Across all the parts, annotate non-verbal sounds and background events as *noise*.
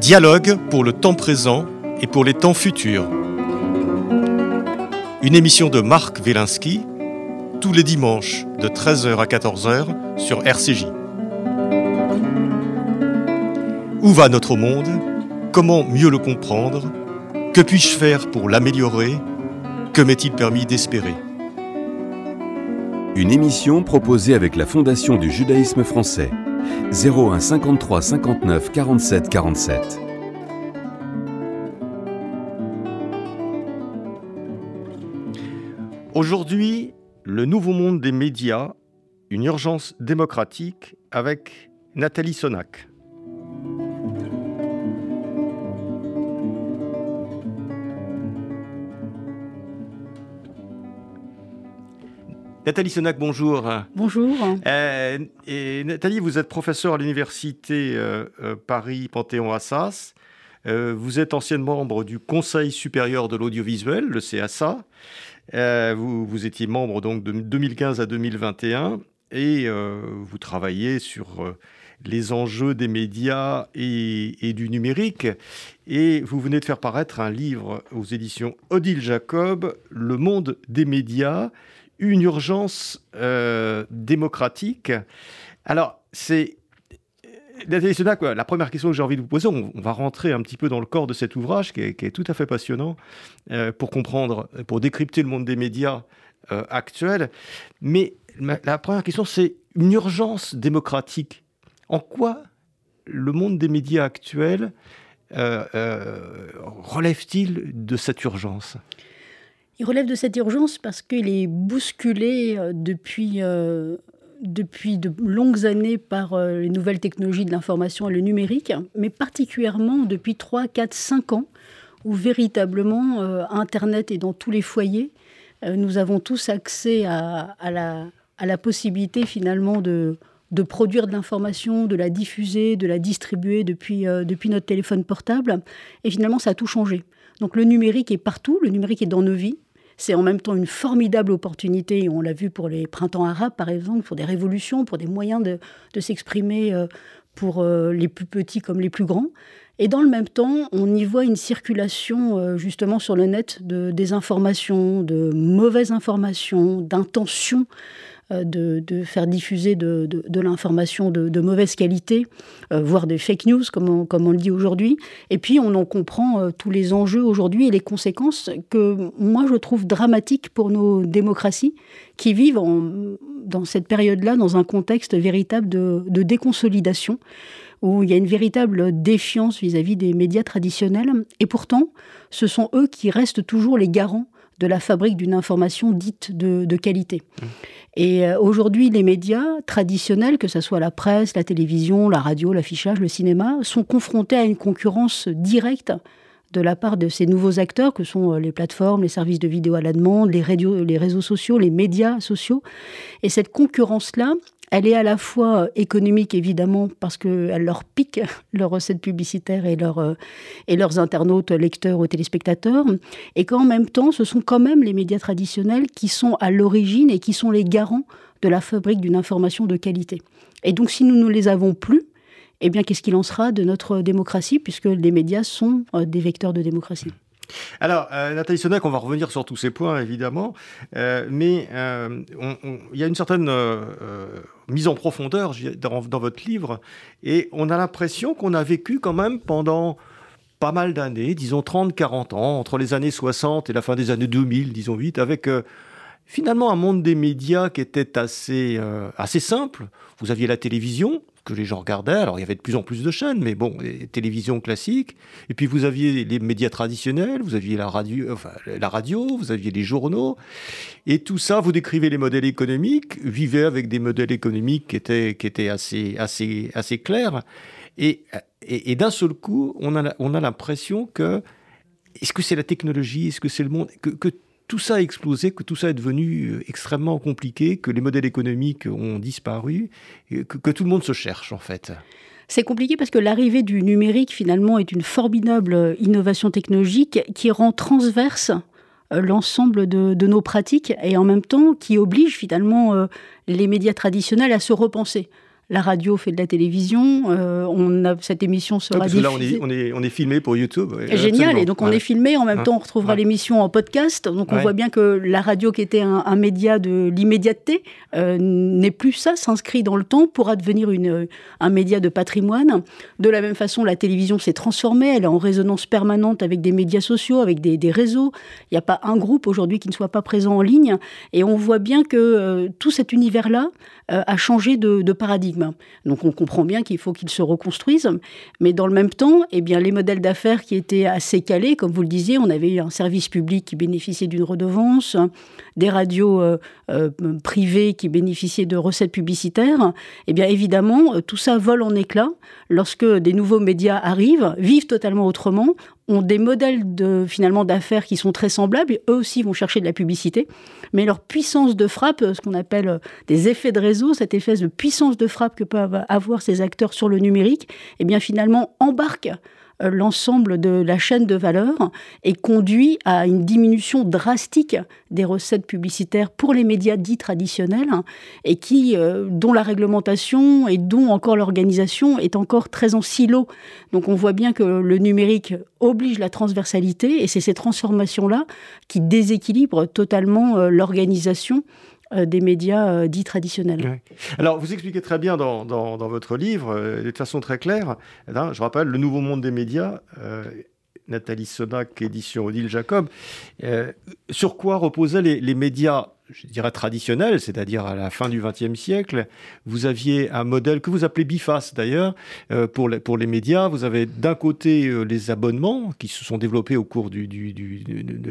Dialogue pour le temps présent et pour les temps futurs. Une émission de Marc Wielinski tous les dimanches de 13h à 14h sur RCJ. Où va notre monde? Comment mieux le comprendre? Que puis-je faire pour l'améliorer? Que m'est-il permis d'espérer? Une émission proposée avec la Fondation du judaïsme français. 01 53 59 47 47. Aujourd'hui, le nouveau monde des médias, une urgence démocratique avec Nathalie Sonac. Nathalie Sonac, bonjour. Bonjour. Euh, et Nathalie, vous êtes professeure à l'université euh, euh, Paris Panthéon-Assas. vous êtes ancienne membre du Conseil supérieur de l'audiovisuel, le CSA. Vous, vous, étiez membre donc de 2015 à 2021 et vous travaillez sur les enjeux des médias et, et, du numérique. Et vous venez de faire paraître un livre aux éditions Odile Jacob, Le monde des médias, une urgence euh, démocratique. Alors, c'est. Nathalie Sonac, la première question que j'ai envie de vous poser, on, va rentrer un petit peu dans le corps de cet ouvrage qui est, tout à fait passionnant euh, pour comprendre, pour décrypter le monde des médias euh, actuels. Mais la première question, c'est une urgence démocratique. En quoi le monde des médias actuels relève-t-il de cette urgence? Il relève de cette urgence parce qu'il est bousculé euh, depuis, euh, depuis de longues années par euh, les nouvelles technologies de l'information et le numérique, mais particulièrement depuis 3, 4, 5 ans, où véritablement Internet est dans tous les foyers. nous avons tous accès à, la, à la, possibilité finalement de, de produire de l'information, de la diffuser, de la distribuer depuis, depuis notre téléphone portable. Et finalement, ça a tout changé. Donc le numérique est partout, le numérique est dans nos vies. C'est en même temps une formidable opportunité, on l'a vu pour les printemps arabes par exemple, pour des révolutions, pour des moyens de, s'exprimer euh, pour euh, les plus petits comme les plus grands. Et dans le même temps, on y voit une circulation euh, justement sur le net de désinformation, de mauvaises informations, d'intentions euh, de, faire diffuser de, l'information de, mauvaise qualité, euh, voire des fake news, comme on, le dit aujourd'hui. Et puis, on en comprend euh, tous les enjeux aujourd'hui et les conséquences que moi, je trouve dramatiques pour nos démocraties qui vivent dans cette période-là dans un contexte véritable de, déconsolidation où il y a une véritable défiance vis-à-vis des médias traditionnels. Et pourtant, ce sont eux qui restent toujours les garants de la fabrique d'une information dite de, qualité. Mmh. Et euh, aujourd'hui, les médias traditionnels, que ce soit la presse, la télévision, la radio, l'affichage, le cinéma, sont confrontés à une concurrence directe de la part de ces nouveaux acteurs que sont euh, les plateformes, les services de vidéo à la demande, les, les réseaux sociaux, les médias sociaux. Et cette concurrence-là, elle est à la fois euh, économique, évidemment, parce qu'elle leur pique *laughs* leurs recettes publicitaires et, euh, et leurs internautes, lecteurs ou téléspectateurs, et qu'en même temps, ce sont quand même les médias traditionnels qui sont à l'origine et qui sont les garants de la fabrique d'une information de qualité. Et donc, si nous ne les avons plus, eh bien, qu'est-ce qu'il en sera de notre démocratie, puisque les médias sont euh, des vecteurs de démocratie? Alors, euh, Nathalie Sonac, on va revenir sur tous ces points, évidemment, euh, mais euh, il y a une certaine mise en profondeur dans, votre livre, et on a l'impression qu'on a vécu quand même pendant pas mal d'années, disons 30-40 ans, entre les années 60 et la fin des années 2000, disons vite, avec finalement un monde des médias qui était assez, assez simple. Vous aviez la télévision, que les gens regardaient. Alors il y avait de plus en plus de chaînes, mais bon, les télévisions classiques. Et puis vous aviez les médias traditionnels, vous aviez la radio, la radio, vous aviez les journaux. Et tout ça, vous décrivez les modèles économiques, vivez avec des modèles économiques qui étaient, qui étaient assez, assez, assez clairs. Et, et, d'un seul coup, on a, on a l'impression que est-ce que c'est la technologie, est-ce que c'est le monde, que, que tout ça a explosé, que tout ça est devenu euh, extrêmement compliqué, que les modèles économiques ont disparu, que, tout le monde se cherche en fait. C'est compliqué parce que l'arrivée du numérique finalement est une formidable innovation technologique qui rend transverse euh, l'ensemble de, nos pratiques et en même temps qui oblige finalement euh, les médias traditionnels à se repenser la radio fait de la télévision. Euh, on a, cette émission sera parce là, on est, on, est, on est, filmé pour YouTube. Génial. Et donc, on est filmé. En même temps, on retrouvera l'émission en podcast. Donc, on voit bien que la radio, qui était un, média de l'immédiateté, euh, n'est plus ça, s'inscrit dans le temps pour advenir une, un média de patrimoine. De la même façon, la télévision s'est transformée. Elle est en résonance permanente avec des médias sociaux, avec des, des réseaux. Il n'y a pas un groupe aujourd'hui qui ne soit pas présent en ligne. Et on voit bien que euh, tout cet univers-là a changé de, de paradigme. Donc on comprend bien qu'il faut qu'ils se reconstruisent. Mais dans le même temps, eh bien, les modèles d'affaires qui étaient assez calés, comme vous le disiez, on avait un service public qui bénéficiait d'une redevance, des radios euh, euh, privées qui bénéficiaient de recettes publicitaires. Eh bien évidemment, tout ça vole en éclats lorsque des nouveaux médias arrivent, vivent totalement autrement, ont des modèles de finalement d'affaires qui sont très semblables eux aussi vont chercher de la publicité mais leur puissance de frappe ce qu'on appelle des effets de réseau cette effet de puissance de frappe que peuvent avoir ces acteurs sur le numérique eh bien finalement embarque euh, l'ensemble de la chaîne de valeur et conduit à une diminution drastique des recettes publicitaires pour les médias dits traditionnels et qui, euh, dont la réglementation et dont encore l'organisation est encore très en silo. Donc on voit bien que le numérique oblige la transversalité et c'est ces transformations-là qui déséquilibrent totalement euh, l'organisation euh, des médias euh, dits traditionnels. Alors, vous expliquez très bien dans, votre livre, euh, de façon très claire, hein, je rappelle, Le Nouveau Monde des médias, Nathalie Sonac, édition Odile Jacob, sur quoi reposaient les, médias je dirais traditionnels, c'est-à-dire à la fin du XXe siècle, vous aviez un modèle que vous appelez biface d'ailleurs pour, les, pour les médias. Vous avez d'un côté les abonnements qui se sont développés au cours du, de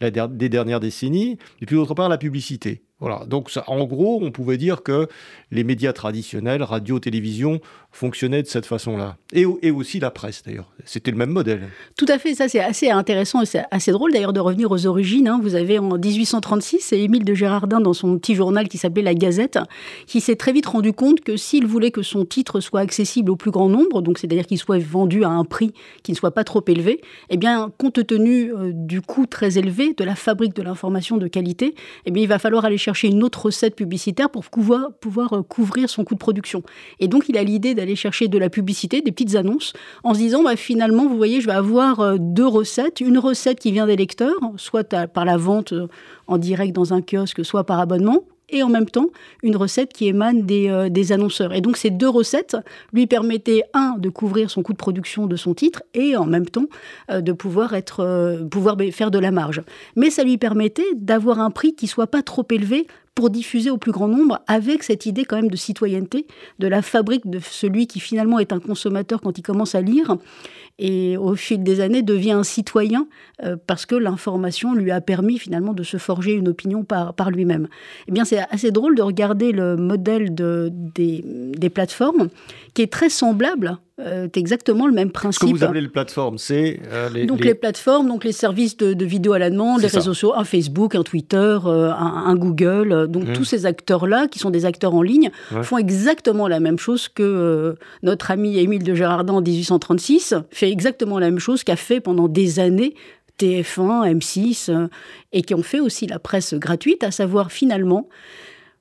la, des dernières décennies, et puis d'autre part la publicité. Voilà, donc en gros, on pouvait dire que les médias traditionnels, radio, télévision, fonctionnaient de cette façon-là. Et, aussi la presse, d'ailleurs. C'était le même modèle. Tout à fait, ça c'est assez intéressant et c'est assez drôle d'ailleurs de revenir aux origines. Hein. Vous avez en 1836, c'est Émile de Gérardin dans son petit journal qui s'appelait La Gazette, qui s'est très vite rendu compte que s'il voulait que son titre soit accessible au plus grand nombre, donc c'est-à-dire qu'il soit vendu à un prix qui ne soit pas trop élevé, eh bien, compte tenu euh, du coût très élevé de la fabrique de l'information de qualité, eh bien, il va falloir aller chercher une autre recette publicitaire pour pouvoir, euh, couvrir son coût de production. Et donc, il a l'idée d'aller chercher de la publicité, des petites annonces, en se disant, bah, finalement, vous voyez, je vais avoir euh, deux recettes. Une recette qui vient des lecteurs, soit par la vente en direct dans un kiosque, soit par abonnement, et en même temps une recette qui émane des, des, annonceurs. Et donc ces deux recettes lui permettaient, un, de couvrir son coût de production de son titre et en même temps de pouvoir, être, pouvoir faire de la marge. Mais ça lui permettait d'avoir un prix qui soit pas trop élevé pour diffuser au plus grand nombre avec cette idée quand même de citoyenneté, de la fabrique de celui qui finalement est un consommateur quand il commence à lire et au fil des années devient un citoyen euh, parce que l'information lui a permis finalement de se forger une opinion par, lui-même. Eh bien, c'est assez drôle de regarder le modèle de, des, des plateformes qui est très semblable euh, c'est exactement le même principe. Ce que vous appelez les plateformes, c'est euh, les, donc les... plateformes, donc les services de, vidéo à la demande, les réseaux sociaux, un Facebook, un Twitter, euh, un, Google. donc mmh. tous ces acteurs-là, qui sont des acteurs en ligne, font exactement la même chose que notre ami Émile de Gérardin en 1836 fait exactement la même chose qu'a fait pendant des années TF1, M6, et qui ont fait aussi la presse gratuite, à savoir finalement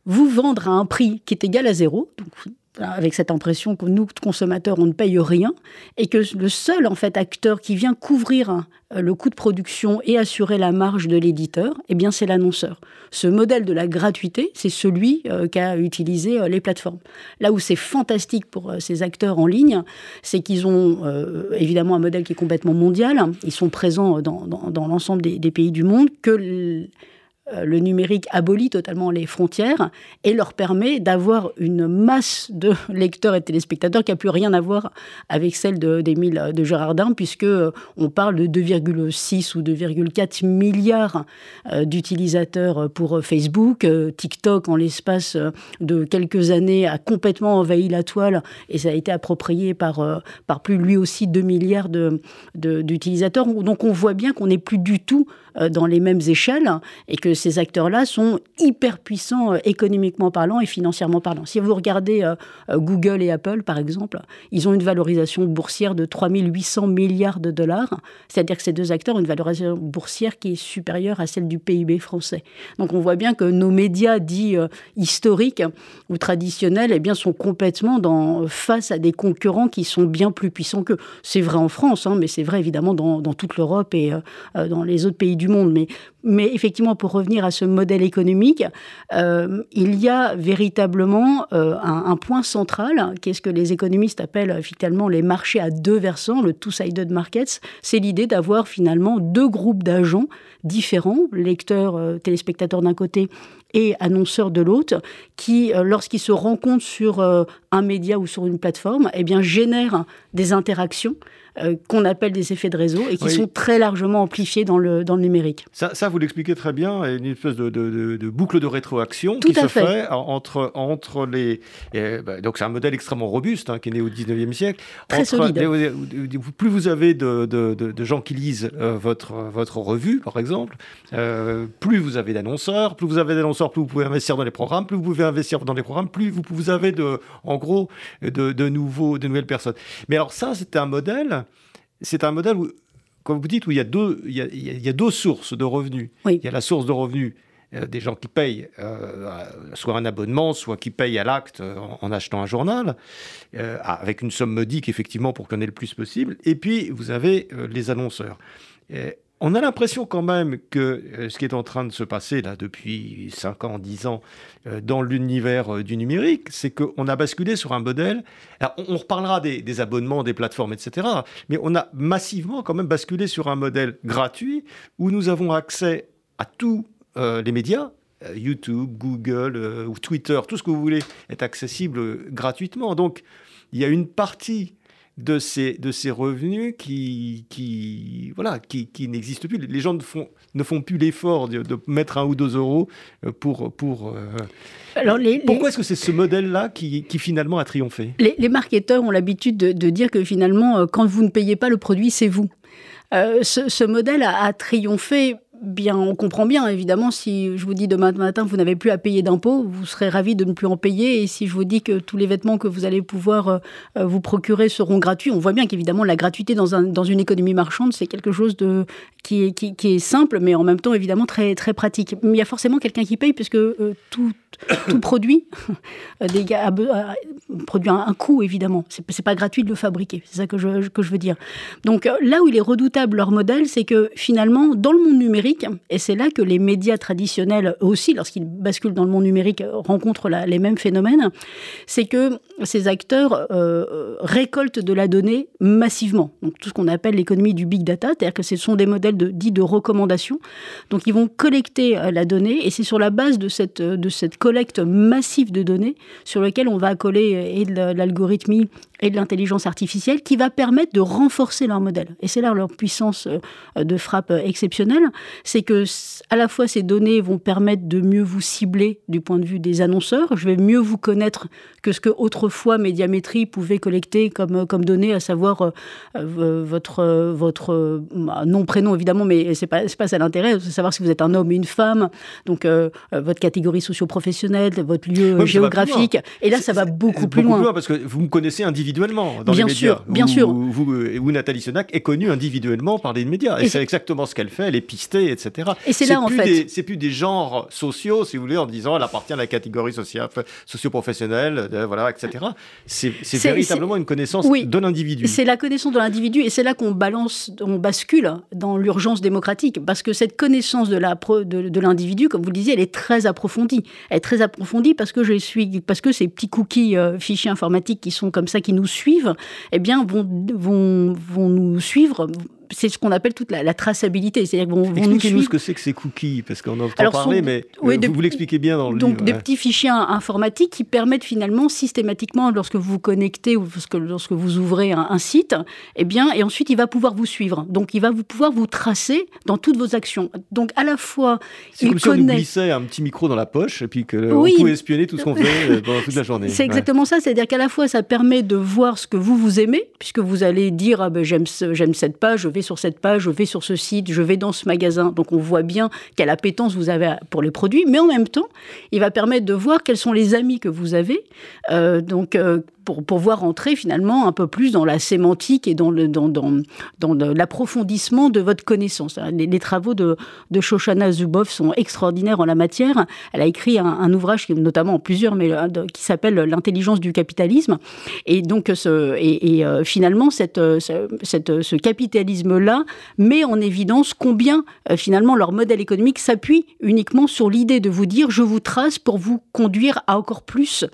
vous vendre à un prix qui est égal à zéro, donc avec cette impression que nous, consommateurs, on ne paye rien, et que le seul en fait acteur qui vient couvrir euh, le coût de production et assurer la marge de l'éditeur, eh bien c'est l'annonceur. Ce modèle de la gratuité, c'est celui euh, qu'a utilisé euh, les plateformes. Là où c'est fantastique pour ces acteurs en ligne, c'est qu'ils ont évidemment un modèle qui est complètement mondial. Ils sont présents dans, l'ensemble des, des, pays du monde que euh, le numérique abolit totalement les frontières et leur permet d'avoir une masse de *laughs* lecteurs et téléspectateurs qui n'a plus rien à voir avec celle d'Émile de, Girardin, puisque euh, on parle de 2,6 ou 2,4 milliards euh, d'utilisateurs pour Facebook. TikTok, en l'espace de quelques années, a complètement envahi la toile et ça a été approprié par, par plus lui aussi 2 milliards d'utilisateurs. De, Donc on voit bien qu'on n'est plus du tout dans les mêmes échelles et que ces acteurs-là sont hyper puissants économiquement parlant et financièrement parlant. Si vous regardez Google et Apple, par exemple, ils ont une valorisation boursière de 3800 milliards de dollars, c'est-à-dire que ces deux acteurs ont une valorisation boursière qui est supérieure à celle du PIB français. Donc on voit bien que nos médias dits historiques ou traditionnels eh bien, sont complètement dans, face à des concurrents qui sont bien plus puissants que. C'est vrai en France, hein, mais c'est vrai évidemment dans, toute l'Europe et euh, dans les autres pays du monde. Mais, mais effectivement, pour revenir à ce modèle économique, euh, il y a véritablement euh, un, point central, qui est ce que les économistes appellent finalement les marchés à deux versants, le two-sided markets? C'est l'idée d'avoir finalement deux groupes d'agents différents, lecteurs, téléspectateurs d'un côté et annonceurs de l'autre, qui, lorsqu'ils se rencontrent sur un média ou sur une plateforme, eh bien, génèrent des interactions euh, qu'on appelle des effets de réseau et qui sont très largement amplifiés dans le, dans le numérique. Ça, ça vous l'expliquez très bien, une espèce de, de, de, boucle de rétroaction qui se fait. entre, entre les... Bah, donc c'est un modèle extrêmement robuste hein, qui est né au 19e siècle. Très solide. plus vous avez de, gens qui lisent euh, votre, votre revue, par exemple, euh, plus vous avez d'annonceurs, plus vous avez d'annonceurs, plus vous pouvez investir dans les programmes, plus vous pouvez investir dans les programmes, plus vous, vous avez de, en gros de, nouveaux, de nouvelles personnes. Mais alors ça, c'était un modèle c'est un modèle où, comme vous dites, où il y a deux, il y a, deux sources de revenus. Il y a la source de revenus euh, des gens qui payent euh, soit un abonnement, soit qui payent à l'acte euh, en, achetant un journal, avec une somme modique, effectivement, pour qu'on ait le plus possible. Et puis, vous avez les annonceurs on a l'impression quand même que euh, ce qui est en train de se passer là depuis 5 ans, 10 ans euh, dans l'univers euh, du numérique, c'est qu'on a basculé sur un modèle. on, reparlera des, abonnements, des plateformes, etc. Mais on a massivement quand même basculé sur un modèle gratuit où nous avons accès à tous les médias. YouTube, Google ou Twitter, tout ce que vous voulez est accessible gratuitement. Donc, il y a une partie de ces, de ces revenus qui, qui, voilà, qui, qui n'existent plus. Les gens ne font, ne font plus l'effort de, mettre un ou deux euros euh, pour... pour euh, Alors les, Pourquoi est-ce que c'est ce modèle-là qui, qui, finalement a triomphé? Les, les, marketeurs ont l'habitude de, de, dire que finalement, euh, quand vous ne payez pas le produit, c'est vous. ce, ce, modèle a, a triomphé bien, on comprend bien, évidemment, si je vous dis demain matin, vous n'avez plus à payer d'impôts, vous serez ravi de ne plus en payer. Et si je vous dis que tous les vêtements que vous allez pouvoir euh, euh, vous procurer seront gratuits, on voit bien qu'évidemment, la gratuité dans, un, dans une économie marchande, c'est quelque chose de, qui, est, simple, mais en même temps, évidemment, très, très pratique. Mais il y a forcément quelqu'un qui paye, puisque euh, tout, tout produit, des gars, produit un, coût, évidemment. C'est, pas gratuit de le fabriquer. C'est ça que je, que je veux dire. Donc là où il est redoutable leur modèle, c'est que finalement, dans le monde numérique, et c'est là que les médias traditionnels aussi, lorsqu'ils basculent dans le monde numérique, rencontrent les mêmes phénomènes. C'est que ces acteurs euh, récoltent de la donnée massivement. Donc tout ce qu'on appelle l'économie du big data, c'est-à-dire que ce sont des modèles dits de recommandation. Donc ils vont collecter euh, la donnée et c'est sur la base de cette collecte massive de données sur lequel on va coller euh, et de l'algorithmie et de l'intelligence artificielle qui va permettre de renforcer leur modèle. Et c'est là leur puissance euh, de frappe exceptionnelle, c'est que à la fois ces données vont permettre de mieux vous cibler du point de vue des annonceurs, je vais mieux vous connaître que ce que autrefois Médiamétrie pouvait collecter comme, comme données, à savoir euh, euh, votre, votre nom, prénom évidemment, mais c'est pas, pas ça l'intérêt, c'est savoir si vous êtes un homme ou une femme, donc votre catégorie socio-professionnelle, votre lieu géographique. Et là, ça va beaucoup plus loin. Plus loin parce que vous me connaissez individuellement dans bien les médias. Sûr, bien sûr. Vous, Nathalie Senac est connue individuellement par les médias. Et, c'est exactement ce qu'elle fait, elle est pistée, etc. Et c'est là, en fait. C'est plus des genres sociaux, si vous voulez, en disant elle appartient à la catégorie socio-professionnelle, voilà, etc. C'est véritablement une connaissance de l'individu. C'est la connaissance de l'individu et c'est là qu'on balance, on bascule dans l'urgence démocratique. Parce que cette connaissance de l'individu, de, comme vous le disiez, elle est très approfondie. Elle très approfondie parce que je suis, parce que ces petits cookies euh, fichiers informatiques qui sont comme ça, qui nous suivent, eh bien, vont, vont, vont nous suivre c'est ce qu'on appelle toute la, traçabilité. C'est-à-dire vont, vont nous ce que c'est que ces cookies, parce qu'on en entend parler, mais euh, vous, l'expliquez bien dans le donc, livre. Donc, des petits fichiers informatiques qui permettent finalement systématiquement, lorsque vous vous connectez ou lorsque, lorsque vous ouvrez un, site, eh bien, et ensuite il va pouvoir vous suivre. Donc, il va vous pouvoir vous tracer dans toutes vos actions. Donc, à la fois, c'est comme si on glissait un petit micro dans la poche et puis qu'on pouvait espionner tout ce qu'on fait euh, pendant toute la journée. C'est exactement ça. C'est-à-dire qu'à la fois, ça permet de voir ce que vous vous aimez, puisque vous allez dire ah ben, j'aime j'aime cette page, je vais sur cette page, je vais sur ce site, je vais dans ce magasin. Donc on voit bien quelle appétence vous avez pour les produits, mais en même temps, il va permettre de voir quels sont les amis que vous avez. Euh, donc euh, pour pouvoir entrer finalement un peu plus dans la sémantique et dans, le, dans, dans, dans l'approfondissement de votre connaissance. Les, travaux de, de Shoshana Zuboff sont extraordinaires en la matière. Elle a écrit un, ouvrage, notamment en plusieurs, mais euh, qui s'appelle L'intelligence du capitalisme. Et donc, ce, et euh, finalement, cette, euh, cette, ce capitalisme-là met en évidence combien finalement leur modèle économique s'appuie uniquement sur l'idée de vous dire je vous trace pour vous conduire à encore plus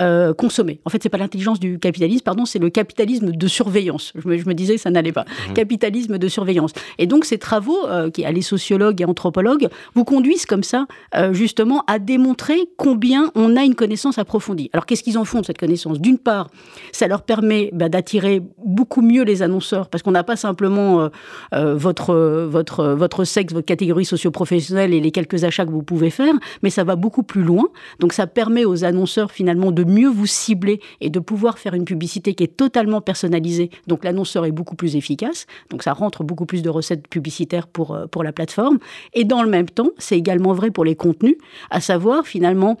euh, consommer. En fait, c'est pas l'intelligence du capitalisme, pardon, c'est le capitalisme de surveillance. Je me, disais que ça n'allait pas. Mmh. Capitalisme de surveillance. Et donc, ces travaux, euh, qui, les sociologues et anthropologues, vous conduisent comme ça, euh, justement, à démontrer combien on a une connaissance approfondie. Alors, qu'est-ce qu'ils en font de cette connaissance? D'une part, ça leur permet bah, d'attirer beaucoup mieux les annonceurs, parce qu'on n'a pas simplement votre, votre, votre sexe, votre catégorie socio-professionnelle et les quelques achats que vous pouvez faire, mais ça va beaucoup plus loin. Donc, ça permet aux annonceurs, finalement, de mieux vous cibler et de pouvoir faire une publicité qui est totalement personnalisée. Donc l'annonceur est beaucoup plus efficace. Donc ça rentre beaucoup plus de recettes publicitaires pour, euh, pour la plateforme. Et dans le même temps, c'est également vrai pour les contenus, à savoir finalement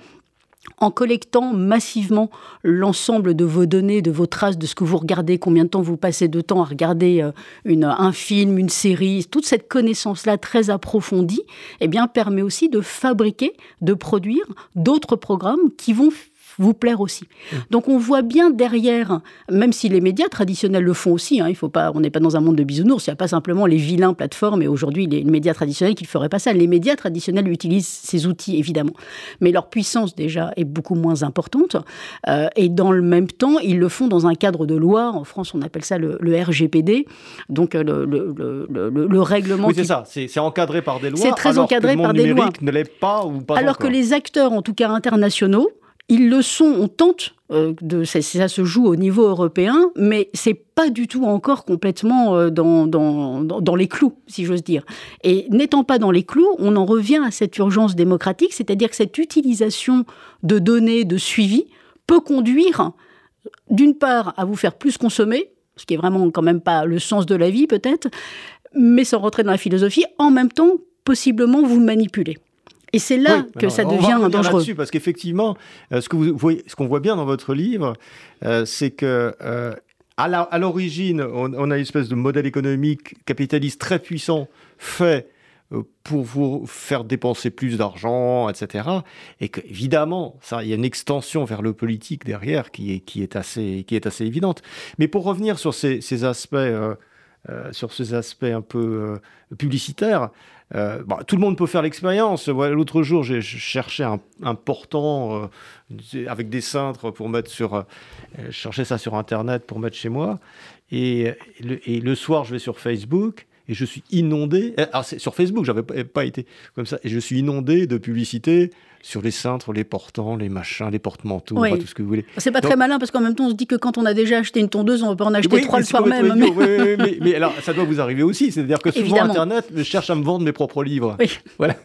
en collectant massivement l'ensemble de vos données, de vos traces, de ce que vous regardez, combien de temps vous passez de temps à regarder euh, une, un film, une série, toute cette connaissance-là très approfondie, eh bien, permet aussi de fabriquer, de produire d'autres programmes qui vont vous plaire aussi. Mmh. Donc on voit bien derrière, même si les médias traditionnels le font aussi, hein, il faut pas, on n'est pas dans un monde de bisounours, il n'y a pas simplement les vilains plateformes et aujourd'hui les, médias traditionnels qui ne feraient pas ça. Les médias traditionnels utilisent ces outils évidemment, mais leur puissance déjà est beaucoup moins importante euh, et dans le même temps ils le font dans un cadre de loi. En France on appelle ça le, RGPD, donc euh, le, le, le règlement. Oui c'est ça, c'est encadré par des lois. C'est très encadré par des lois. ne l'est pas ou pas Alors que les acteurs, en tout cas internationaux, ils le sont, on tente euh, ça, se joue au niveau européen, mais c'est pas du tout encore complètement euh, dans, dans, dans, les clous, si j'ose dire. Et n'étant pas dans les clous, on en revient à cette urgence démocratique, c'est-à-dire que cette utilisation de données, de suivi, peut conduire, d'une part, à vous faire plus consommer, ce qui est vraiment quand même pas le sens de la vie peut-être, mais sans rentrer dans la philosophie, en même temps, possiblement vous manipuler. Et c'est là que ça devient on va dangereux. parce qu'effectivement, euh, ce que vous voyez, ce qu'on voit bien dans votre livre, euh, c'est que euh, à l'origine, on, a une espèce de modèle économique capitaliste très puissant fait pour vous faire dépenser plus d'argent, etc. Et qu'évidemment, ça, il y a une extension vers le politique derrière qui est, qui est, assez, qui est assez évidente. Mais pour revenir sur ces, ces aspects, sur ces aspects un peu publicitaires, euh, tout le monde peut faire l'expérience. L'autre jour, j'ai cherché un, portant euh, avec des cintres pour mettre sur. Euh, je cherchais ça sur Internet pour mettre chez moi. Et le soir, je vais sur Facebook et je suis inondé. Sur Facebook, j'avais pas été comme ça. Et je suis inondé de publicités sur les cintres, les portants, les machins, les porte-manteaux, tout ce que vous voulez. C'est pas très malin parce qu'en même temps, on se dit que quand on a déjà acheté une tondeuse, on va pas en acheter trois le soir même. *laughs* Mais... mais, alors, ça doit vous arriver aussi. C'est-à-dire que souvent, Internet cherche à me vendre mes propres livres. Voilà.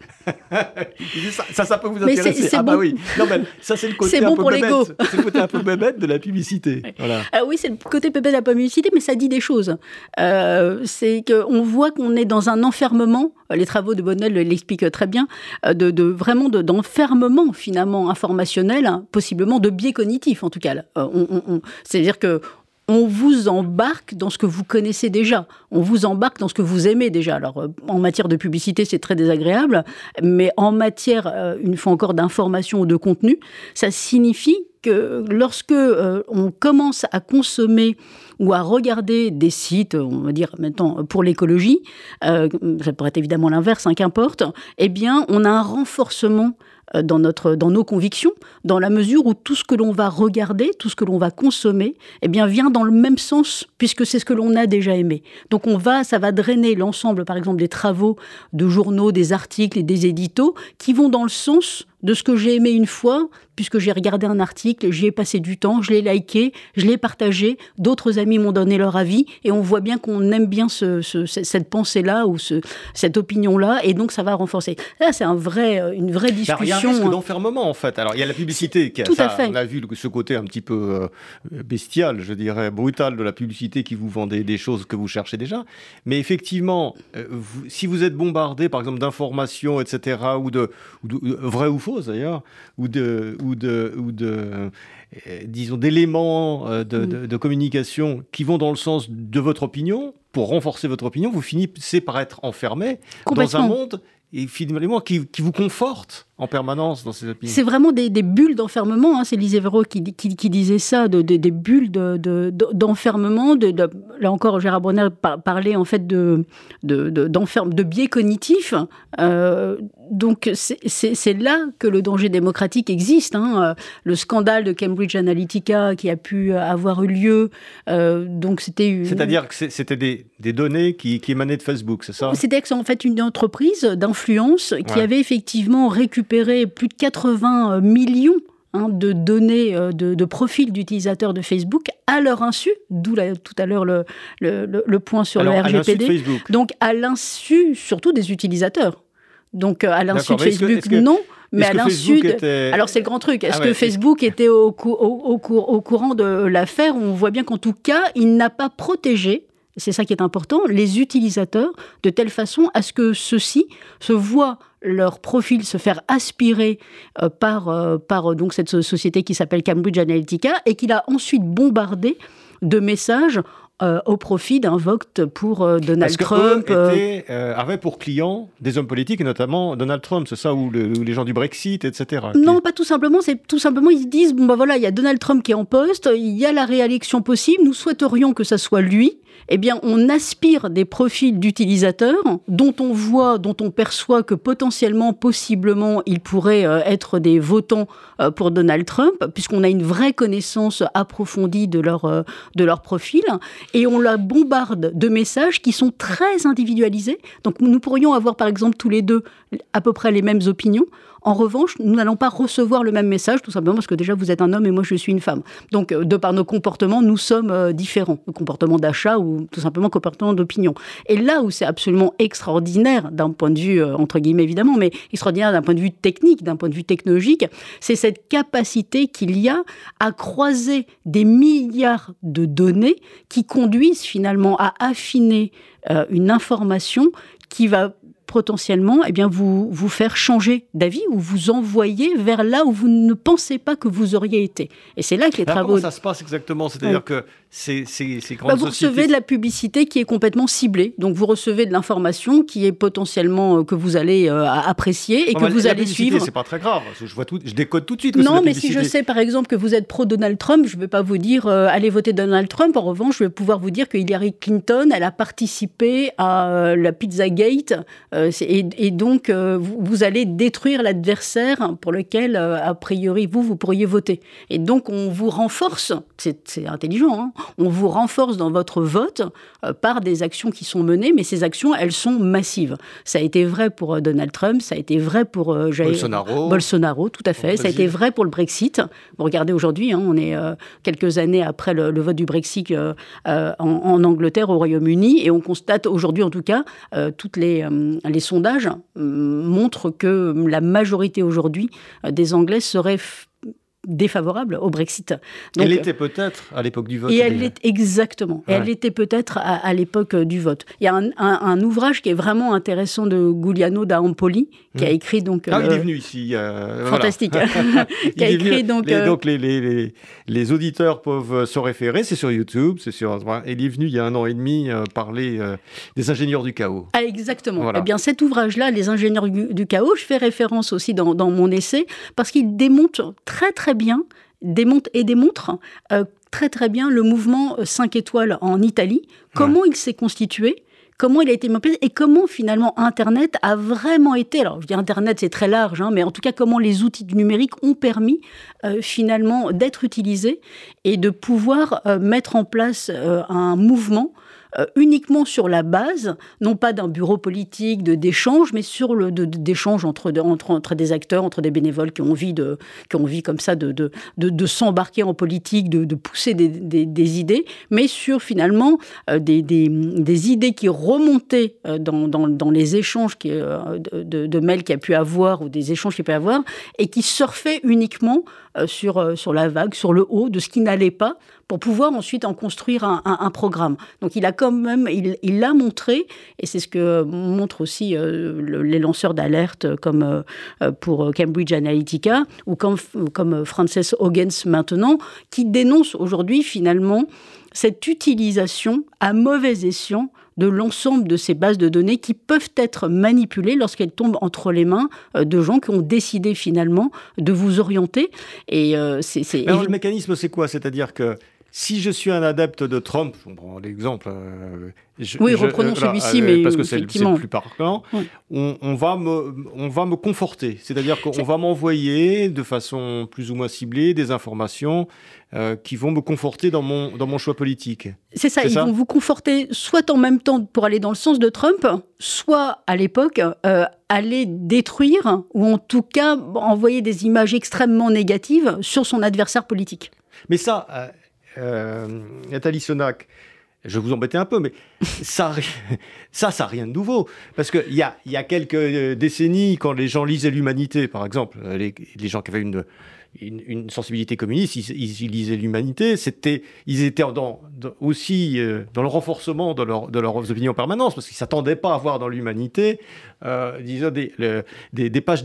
Ça, ça, peut vous intéresser. Ah bah oui. Non, mais ça, c'est le côté un peu bébête. *laughs* C'est le côté un peu bébête de la publicité. Voilà. Ah oui, c'est le côté bébête de la publicité, mais ça dit des choses. Euh, c'est qu'on voit qu'on est dans un enfermement. Les travaux de Bonnel l'expliquent très bien. Euh, de, de vraiment d'enfermement finalement informationnel, hein, possiblement de biais cognitifs en tout cas. Euh, c'est-à-dire que on vous embarque dans ce que vous connaissez déjà. On vous embarque dans ce que vous aimez déjà. Alors, euh, en matière de publicité, c'est très désagréable, mais en matière, euh, une fois encore, d'information ou de contenu, ça signifie que lorsque on commence à consommer ou à regarder des sites, on va dire maintenant pour l'écologie, ça pourrait être évidemment l'inverse, hein, qu'importe, eh bien, on a un renforcement euh, dans, notre, dans nos convictions, dans la mesure où tout ce que l'on va regarder, tout ce que l'on va consommer, eh bien, vient dans le même sens, puisque c'est ce que l'on a déjà aimé. Donc on va, ça va drainer l'ensemble, par exemple, des travaux de journaux, des articles et des éditos qui vont dans le sens de ce que j'ai aimé une fois, puisque j'ai regardé un article, j'y ai passé du temps, je l'ai liké, je l'ai partagé, d'autres amis m'ont donné leur avis, et on voit bien qu'on aime bien ce, cette pensée-là ou ce, cette opinion-là, et donc ça va renforcer. Là, c'est un vrai, euh, une vraie discussion. il y a un risque hein. d'enfermement, en fait. Alors, il y a la publicité, qui a, Tout à fait. on a vu ce côté un petit peu euh, bestial, je dirais, brutal de la publicité qui vous vendait des choses que vous cherchez déjà. Mais effectivement, euh, si vous êtes bombardé, par exemple, d'informations, etc., ou de, ou de vraies ou d'ailleurs, ou de ou de, ou de euh, disons, d'éléments euh, mm. de, communication qui vont dans le sens de votre opinion, pour renforcer votre opinion, vous finissez par être enfermé dans un monde et finalement qui, qui vous conforte en permanence dans ces opinions. C'est vraiment des, bulles d'enfermement, hein, c'est Lise Véro qui, qui, disait ça, de, des bulles d'enfermement. De, de, là encore, Gérard Bronner parlait en fait de, de, de biais cognitifs. Euh, donc c'est là que le danger démocratique existe. Hein. Le scandale de Cambridge Analytica qui a pu avoir eu lieu, euh, donc c'était... C'est-à-dire que c'était des, des, données qui, qui émanaient de Facebook, c'est ça? C'était en fait une entreprise d'influence qui avait effectivement récupéré plus de 80 euh, millions hein, de données euh, de, profils d'utilisateurs de Facebook à leur insu, d'où tout à l'heure le, le, point sur le RGPD. Donc à l'insu surtout des utilisateurs. Donc euh, à l'insu de Facebook, non. Mais à l'insu Alors c'est le grand truc. Est-ce ah que Facebook était au, au, au courant de l'affaire? On voit bien qu'en tout cas, il n'a pas protégé c'est ça qui est important, les utilisateurs, de telle façon à ce que ceux-ci se voient leur profil se faire aspirer euh, par, euh, par euh, donc cette société qui s'appelle Cambridge Analytica et qu'il a ensuite bombardé de messages au profit d'un vote pour Donald Parce Trump. Eux avait pour clients des hommes politiques, et notamment Donald Trump, c'est ça, ou, les gens du Brexit, etc. Non, pas tout simplement. C'est tout simplement, ils se disent bon, bah voilà, il y a Donald Trump qui est en poste, il y a la réélection possible, nous souhaiterions que ça soit lui eh bien, on aspire des profils d'utilisateurs dont on voit, dont on perçoit que potentiellement, possiblement, ils pourraient euh, être des votants euh, pour Donald Trump, puisqu'on a une vraie connaissance approfondie de leur, euh, de leur profil, et on la bombarde de messages qui sont très individualisés. Donc, nous pourrions avoir, par exemple, tous les deux à peu près les mêmes opinions. En revanche, nous n'allons pas recevoir le même message, tout simplement parce que déjà vous êtes un homme et moi je suis une femme. Donc, euh, de par nos comportements, nous sommes euh, différents. Nos comportements d'achat ou tout simplement comportements d'opinion. Et là où c'est absolument extraordinaire, d'un point de vue, euh, entre guillemets évidemment, mais extraordinaire d'un point de vue technique, d'un point de vue technologique, c'est cette capacité qu'il y a à croiser des milliards de données qui conduisent finalement à affiner une information qui va potentiellement eh bien, vous, vous faire changer d'avis ou vous envoyer vers là où vous ne pensez pas que vous auriez été. Et c'est là que les travaux... Comment ça se passe exactement? C'est-à-dire que ces, ces, grandes bah, Vous recevez de la publicité qui est complètement ciblée. Donc vous recevez de l'information qui est potentiellement euh, que vous allez euh, apprécier et que vous allez suivre. C'est pas très grave. Je, vois tout, je décode tout de suite. non, mais si je sais par exemple que vous êtes pro Donald Trump, je ne vais pas vous dire euh, allez voter Donald Trump. En revanche, je vais pouvoir vous dire que Hillary Clinton, elle a participé à la Pizzagate et, et, donc vous, vous, allez détruire l'adversaire pour lequel a priori vous vous pourriez voter. Et donc on vous renforce. C'est intelligent. Hein on vous renforce dans votre vote euh, par des actions qui sont menées, mais ces actions, elles sont massives. Ça a été vrai pour euh, Donald Trump, ça a été vrai pour euh, Bolsonaro. Bolsonaro, tout à fait. Ça a été vrai pour le Brexit. Vous regardez aujourd'hui, hein, on est quelques années après le, vote du Brexit en, Angleterre, au Royaume-Uni, et on constate aujourd'hui, en tout cas, toutes les, les sondages montrent que la majorité aujourd'hui des Anglais seraient défavorable au Brexit. elle l'était peut-être à l'époque du vote. Et elle l'est exactement. Et elle l'était peut-être à, l'époque euh, du vote. Il y a un, ouvrage qui est vraiment intéressant de Giuliano da Ampoli, qui a hmm. écrit donc. Ah, il est venu ici. Euh, fantastique. *laughs* qui a écrit donc. Les, euh, donc les, les, les, auditeurs peuvent se référer. C'est sur YouTube, c'est sur. Il est venu il y a un an et demi parler des ingénieurs du chaos. Ah, exactement. Eh bien, cet ouvrage-là, les ingénieurs du, chaos, je fais référence aussi dans, dans mon essai parce qu'il démontre très très bien, démontre et démontre euh, très très bien le mouvement 5 euh, étoiles en Italie, comment il s'est constitué, comment il a été mis en place et comment finalement Internet a vraiment été, alors je dis Internet c'est très large, hein, mais en tout cas comment les outils du numérique ont permis euh, finalement d'être utilisés et de pouvoir mettre en place un mouvement euh, uniquement sur la base, non pas d'un bureau politique, de d'échange, mais sur le d'échange entre, entre, entre des acteurs, entre des bénévoles qui ont envie de qui ont envie comme ça de de, de, s'embarquer en politique, de, de pousser des, des, des, idées, mais sur finalement euh, des, des, idées qui remontaient euh, dans, dans, dans les échanges qui, de, de mails qu'il a pu avoir ou des échanges qu'il a pu avoir et qui surfaient uniquement sur, sur la vague, sur le haut de ce qui n'allait pas pour pouvoir ensuite en construire un, programme. Donc il a quand même, il l'a montré, et c'est ce que montrent aussi euh, les lanceurs d'alerte comme euh, pour Cambridge Analytica ou comme, comme Frances Hoggins maintenant, qui dénoncent aujourd'hui finalement cette utilisation à mauvais escient de l'ensemble de ces bases de données qui peuvent être manipulées lorsqu'elles tombent entre les mains euh, de gens qui ont décidé finalement de vous orienter. Et c'est, le mécanisme, c'est quoi? C'est-à-dire que si je suis un adepte de Trump, on prend l'exemple. Euh, oui, reprenons euh, celui-ci, mais parce que c'est le plus parlant. On, va me, on va me conforter, c'est-à-dire qu'on va m'envoyer de façon plus ou moins ciblée des informations euh, qui vont me conforter dans mon, dans mon choix politique. C'est ça, ils vont vous conforter soit en même temps pour aller dans le sens de Trump, soit à l'époque aller détruire ou en tout cas envoyer des images extrêmement négatives sur son adversaire politique. Mais ça, euh, Nathalie Sonac, je vous embêter un peu, mais ça, *laughs* ça, ça rien de nouveau. Parce qu'il y a, y a quelques décennies, quand les gens lisaient l'humanité, par exemple, les, les gens qui avaient une, une, sensibilité communiste, ils, lisaient l'humanité, c'était, ils étaient aussi euh, dans le renforcement de, de leurs opinions en permanence, parce qu'ils ne s'attendaient pas à voir dans l'humanité, euh, disons, des, des, pages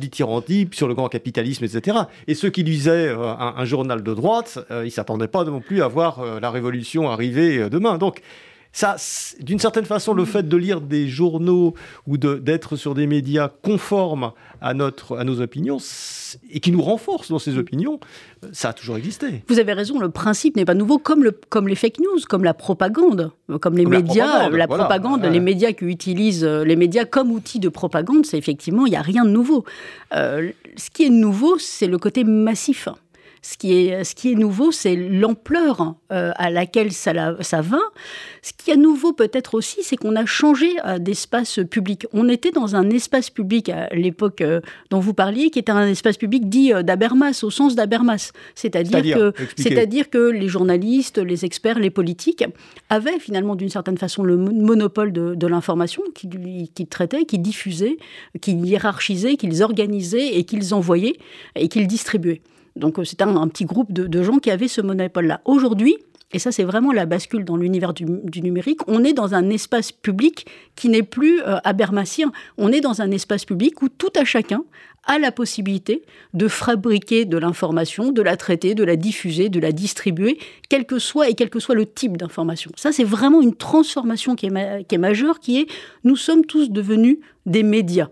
sur le grand capitalisme, etc. Et ceux qui lisaient euh, un, journal de droite, ils ne s'attendaient pas non plus à voir la révolution arriver demain. Donc, ça, d'une certaine façon, le fait de lire des journaux ou d'être sur des médias conformes à, notre, à nos opinions et qui nous renforcent dans ces opinions, ça a toujours existé. Vous avez raison, le principe n'est pas nouveau, comme, le, comme les fake news, comme la propagande, comme les médias, la propagande, les médias qui utilisent euh, les médias comme outil de propagande, c'est effectivement, il n'y a rien de nouveau. Euh, ce qui est nouveau, c'est le côté massif. Ce qui est, ce qui est nouveau, c'est l'ampleur euh, à laquelle ça, ça va. Ce qui est nouveau peut-être aussi, c'est qu'on a changé euh, d'espace public. On était dans un espace public à l'époque euh, dont vous parliez, qui était un espace public dit d'Abermas, au sens d'Abermas. C'est-à-dire que, c'est-à-dire que les journalistes, les experts, les politiques avaient finalement d'une certaine façon le monopole de, l'information qu'ils qui traitaient, qui diffusaient, qu'ils hiérarchisaient, qu'ils organisaient et qu'ils envoyaient et qu'ils distribuaient. Donc euh, c'est un, petit groupe de, gens qui avaient ce monopole-là. Aujourd'hui, et ça c'est vraiment la bascule dans l'univers du, numérique, on est dans un espace public qui n'est plus euh, abermacien. On est dans un espace public où tout à chacun a la possibilité de fabriquer de l'information, de la traiter, de la diffuser, de la distribuer, quel que soit et quel que soit le type d'information. Ça, c'est vraiment une transformation qui est, qui est majeure, qui est nous sommes tous devenus des médias.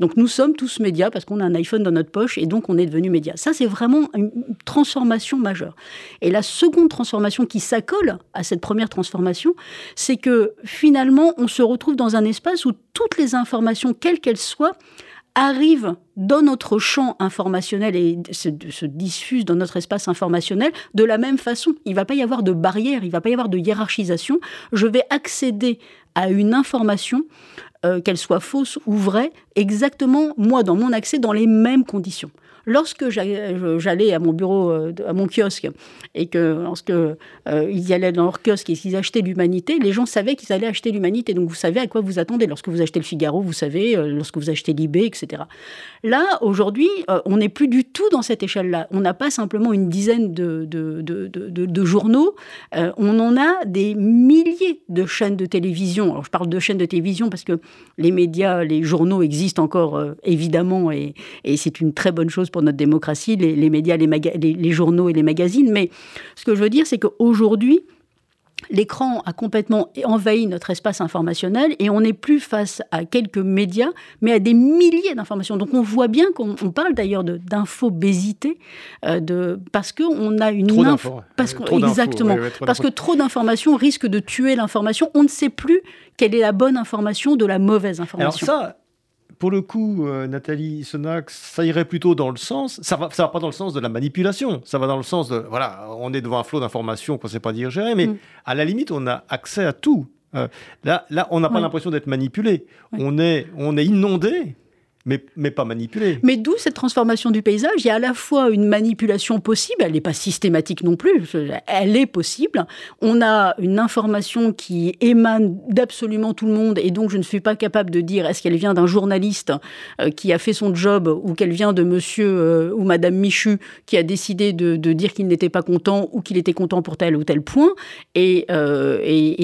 Donc nous sommes tous médias parce qu'on a un iPhone dans notre poche et donc on est devenu médias. Ça, c'est vraiment une transformation majeure. Et la seconde transformation qui s'accole à cette première transformation, c'est que finalement, on se retrouve dans un espace où toutes les informations, quelles qu'elles soient, arrivent dans notre champ informationnel et se, se, diffusent dans notre espace informationnel de la même façon. Il ne va pas y avoir de barrière, il ne va pas y avoir de hiérarchisation. Je vais accéder à une information euh, qu'elle soit fausse ou vraie, exactement, moi, dans mon accès, dans les mêmes conditions. Lorsque j'allais à mon bureau, euh, à mon kiosque, et que lorsque euh, ils y allaient dans leur kiosque et qu'ils achetaient l'humanité, les gens savaient qu'ils allaient acheter l'humanité. Donc vous savez à quoi vous attendez. Lorsque vous achetez le Figaro, vous savez, euh, lorsque vous achetez l'IB, etc. Là, aujourd'hui, on n'est plus du tout dans cette échelle-là. On n'a pas simplement une dizaine de, de, journaux, on en a des milliers de chaînes de télévision. Alors je parle de chaînes de télévision parce que les médias, les journaux existent encore évidemment et, c'est une très bonne chose pour notre démocratie, les, médias, les, journaux et les magazines. Mais ce que je veux dire, c'est qu'aujourd'hui, l'écran a complètement envahi notre espace informationnel et on n'est plus face à quelques médias, mais à des milliers d'informations. Donc on voit bien qu'on parle d'ailleurs d'infobésité, euh, de, parce qu'on a une... Trop. Parce exactement. parce que trop d'informations risquent de tuer l'information. On ne sait plus quelle est la bonne information de la mauvaise information. Alors ça, pour le coup, euh, Nathalie Sonax, ça irait plutôt dans le sens, ça va, ça va pas dans le sens de la manipulation, ça va dans le sens de, voilà, on est devant un flot d'informations qu'on ne sait pas dire gérer, mais mm. à la limite, on a accès à tout. là, là, on n'a pas l'impression d'être manipulé. On, est, on est inondé mais, pas manipulé. Mais d'où cette transformation du paysage? Il y a à la fois une manipulation possible, elle n'est pas systématique non plus, elle est possible. On a une information qui émane d'absolument tout le monde, et donc je ne suis pas capable de dire est-ce qu'elle vient d'un journaliste euh, qui a fait son job, ou qu'elle vient de monsieur euh, ou madame Michu qui a décidé de, dire qu'il n'était pas content, ou qu'il était content pour tel ou tel point. Et, euh,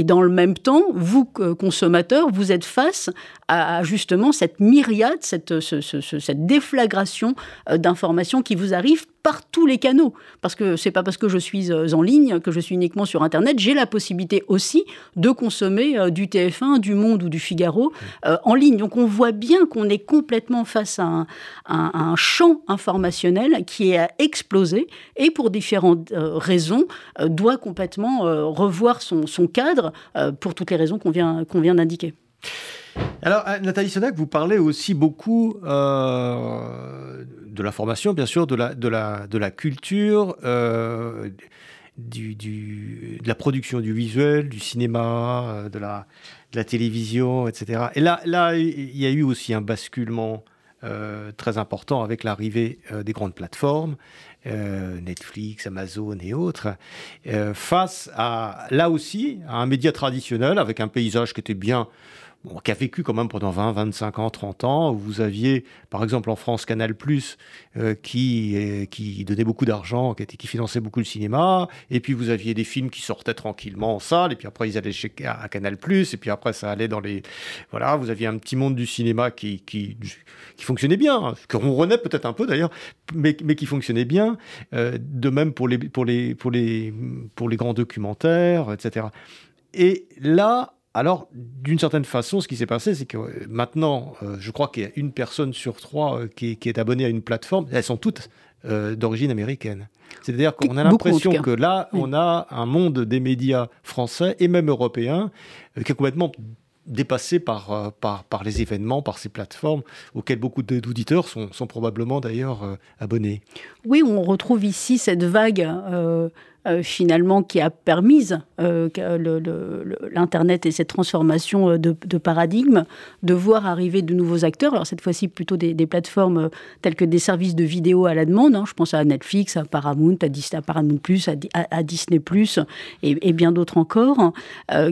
dans le même temps, vous, consommateurs, vous êtes face à justement cette myriade, cette cette, déflagration euh, d'informations qui vous arrivent par tous les canaux. Parce que c'est pas parce que je suis euh, en ligne, que je suis uniquement sur Internet, j'ai la possibilité aussi de consommer euh, du TF1, du Monde ou du Figaro en ligne. Donc on voit bien qu'on est complètement face à un, champ informationnel qui a explosé et pour différentes raisons doit complètement revoir son, son cadre pour toutes les raisons qu'on vient, qu'on vient d'indiquer. Alors, euh, Nathalie Sonac, vous parlez aussi beaucoup euh, de la formation, bien sûr, de la, culture, euh, de la production du visuel, du cinéma, de la, télévision, etc. Et là, il y a eu aussi un basculement très important avec l'arrivée des grandes plateformes, Netflix, Amazon et autres, face à, là aussi, un média traditionnel avec un paysage qui était bien qui a vécu quand même pendant 20, 25 ans, 30 ans, vous aviez, par exemple en France, Canal+, euh, qui, euh, qui donnait beaucoup d'argent, qui, finançait beaucoup le cinéma, et puis vous aviez des films qui sortaient tranquillement en salle, et puis après ils allaient chez, à, Canal+, et puis après ça allait dans les... Voilà, vous aviez un petit monde du cinéma qui, qui, qui fonctionnait bien, que renaît peut-être un peu d'ailleurs, mais, mais qui fonctionnait bien, euh, de même pour les, pour, les, pour, les, pour les grands documentaires, etc. Et là, alors, d'une certaine façon, ce qui s'est passé, c'est que euh, maintenant, euh, je crois qu'il y a une personne sur trois euh, qui, est abonnée à une plateforme. Elles sont toutes d'origine américaine. C'est-à-dire qu'on a l'impression que là, on a un monde des médias français et même européens qui est complètement dépassé par, par, par, les événements, par ces plateformes auxquelles beaucoup d'auditeurs sont, sont, probablement d'ailleurs abonnés. Oui, on retrouve ici cette vague euh, finalement qui a permis euh, l'Internet et cette transformation euh, de, paradigme de voir arriver de nouveaux acteurs. Alors cette fois-ci plutôt des, plateformes telles que des services de vidéo à la demande. Hein. Je pense à Netflix, à Paramount, à, Disney, à Paramount à, Disney et, bien d'autres encore,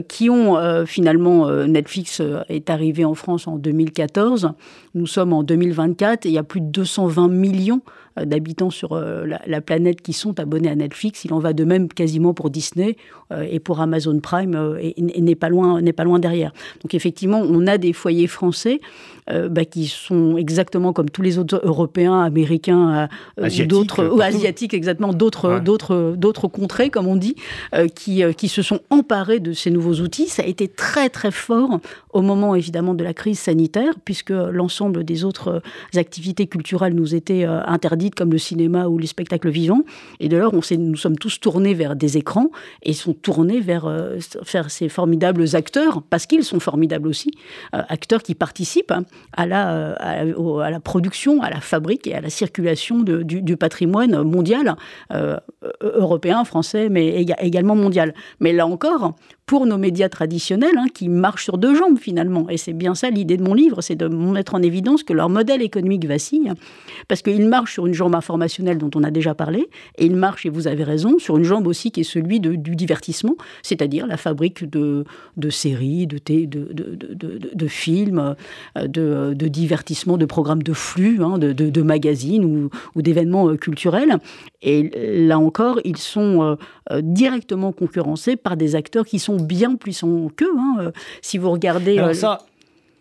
qui ont finalement Netflix est arrivé en France en 2014. Nous sommes en 2024 et il y a plus de 220 millions d'habitants sur la, planète qui sont abonnés à Netflix. Il en va de même quasiment pour Disney euh, et pour Amazon Prime euh, et, n'est pas loin n'est pas loin derrière. Donc effectivement, on a des foyers français euh, bah, qui sont exactement comme tous les autres Européens, Américains, d'autres ou asiatiques exactement d'autres d'autres d'autres contrées comme on dit, qui qui se sont emparés de ces nouveaux outils. Ça a été très très fort au moment évidemment de la crise sanitaire puisque l'ensemble des autres activités culturelles nous étaient interdites comme le cinéma ou les spectacles vivants. Et de lors, on nous sommes tous tournés vers des écrans et sont tournés vers, euh, ces formidables acteurs, parce qu'ils sont formidables aussi, euh, acteurs qui participent hein, à, la, euh, à, la production, à la fabrique et à la circulation de, du, patrimoine mondial, européen, français, mais également mondial. Mais là encore, pour nos médias traditionnels, hein, qui marchent sur deux jambes finalement. Et c'est bien ça l'idée de mon livre, c'est de mettre en évidence que leur modèle économique vacille, parce qu'ils marchent sur une jambe informationnelle dont on a déjà parlé, et ils marchent, et vous avez raison, sur une jambe aussi qui est celui du divertissement, c'est-à-dire la fabrique de, de séries, de, de, de, de, films, euh, de, de divertissement, de programmes de flux, hein, de, magazines ou, ou d'événements euh, culturels. Et là encore, ils sont euh, directement concurrencés par des acteurs qui sont bien plus puissants qu'eux. Hein. Si vous regardez... Alors ça,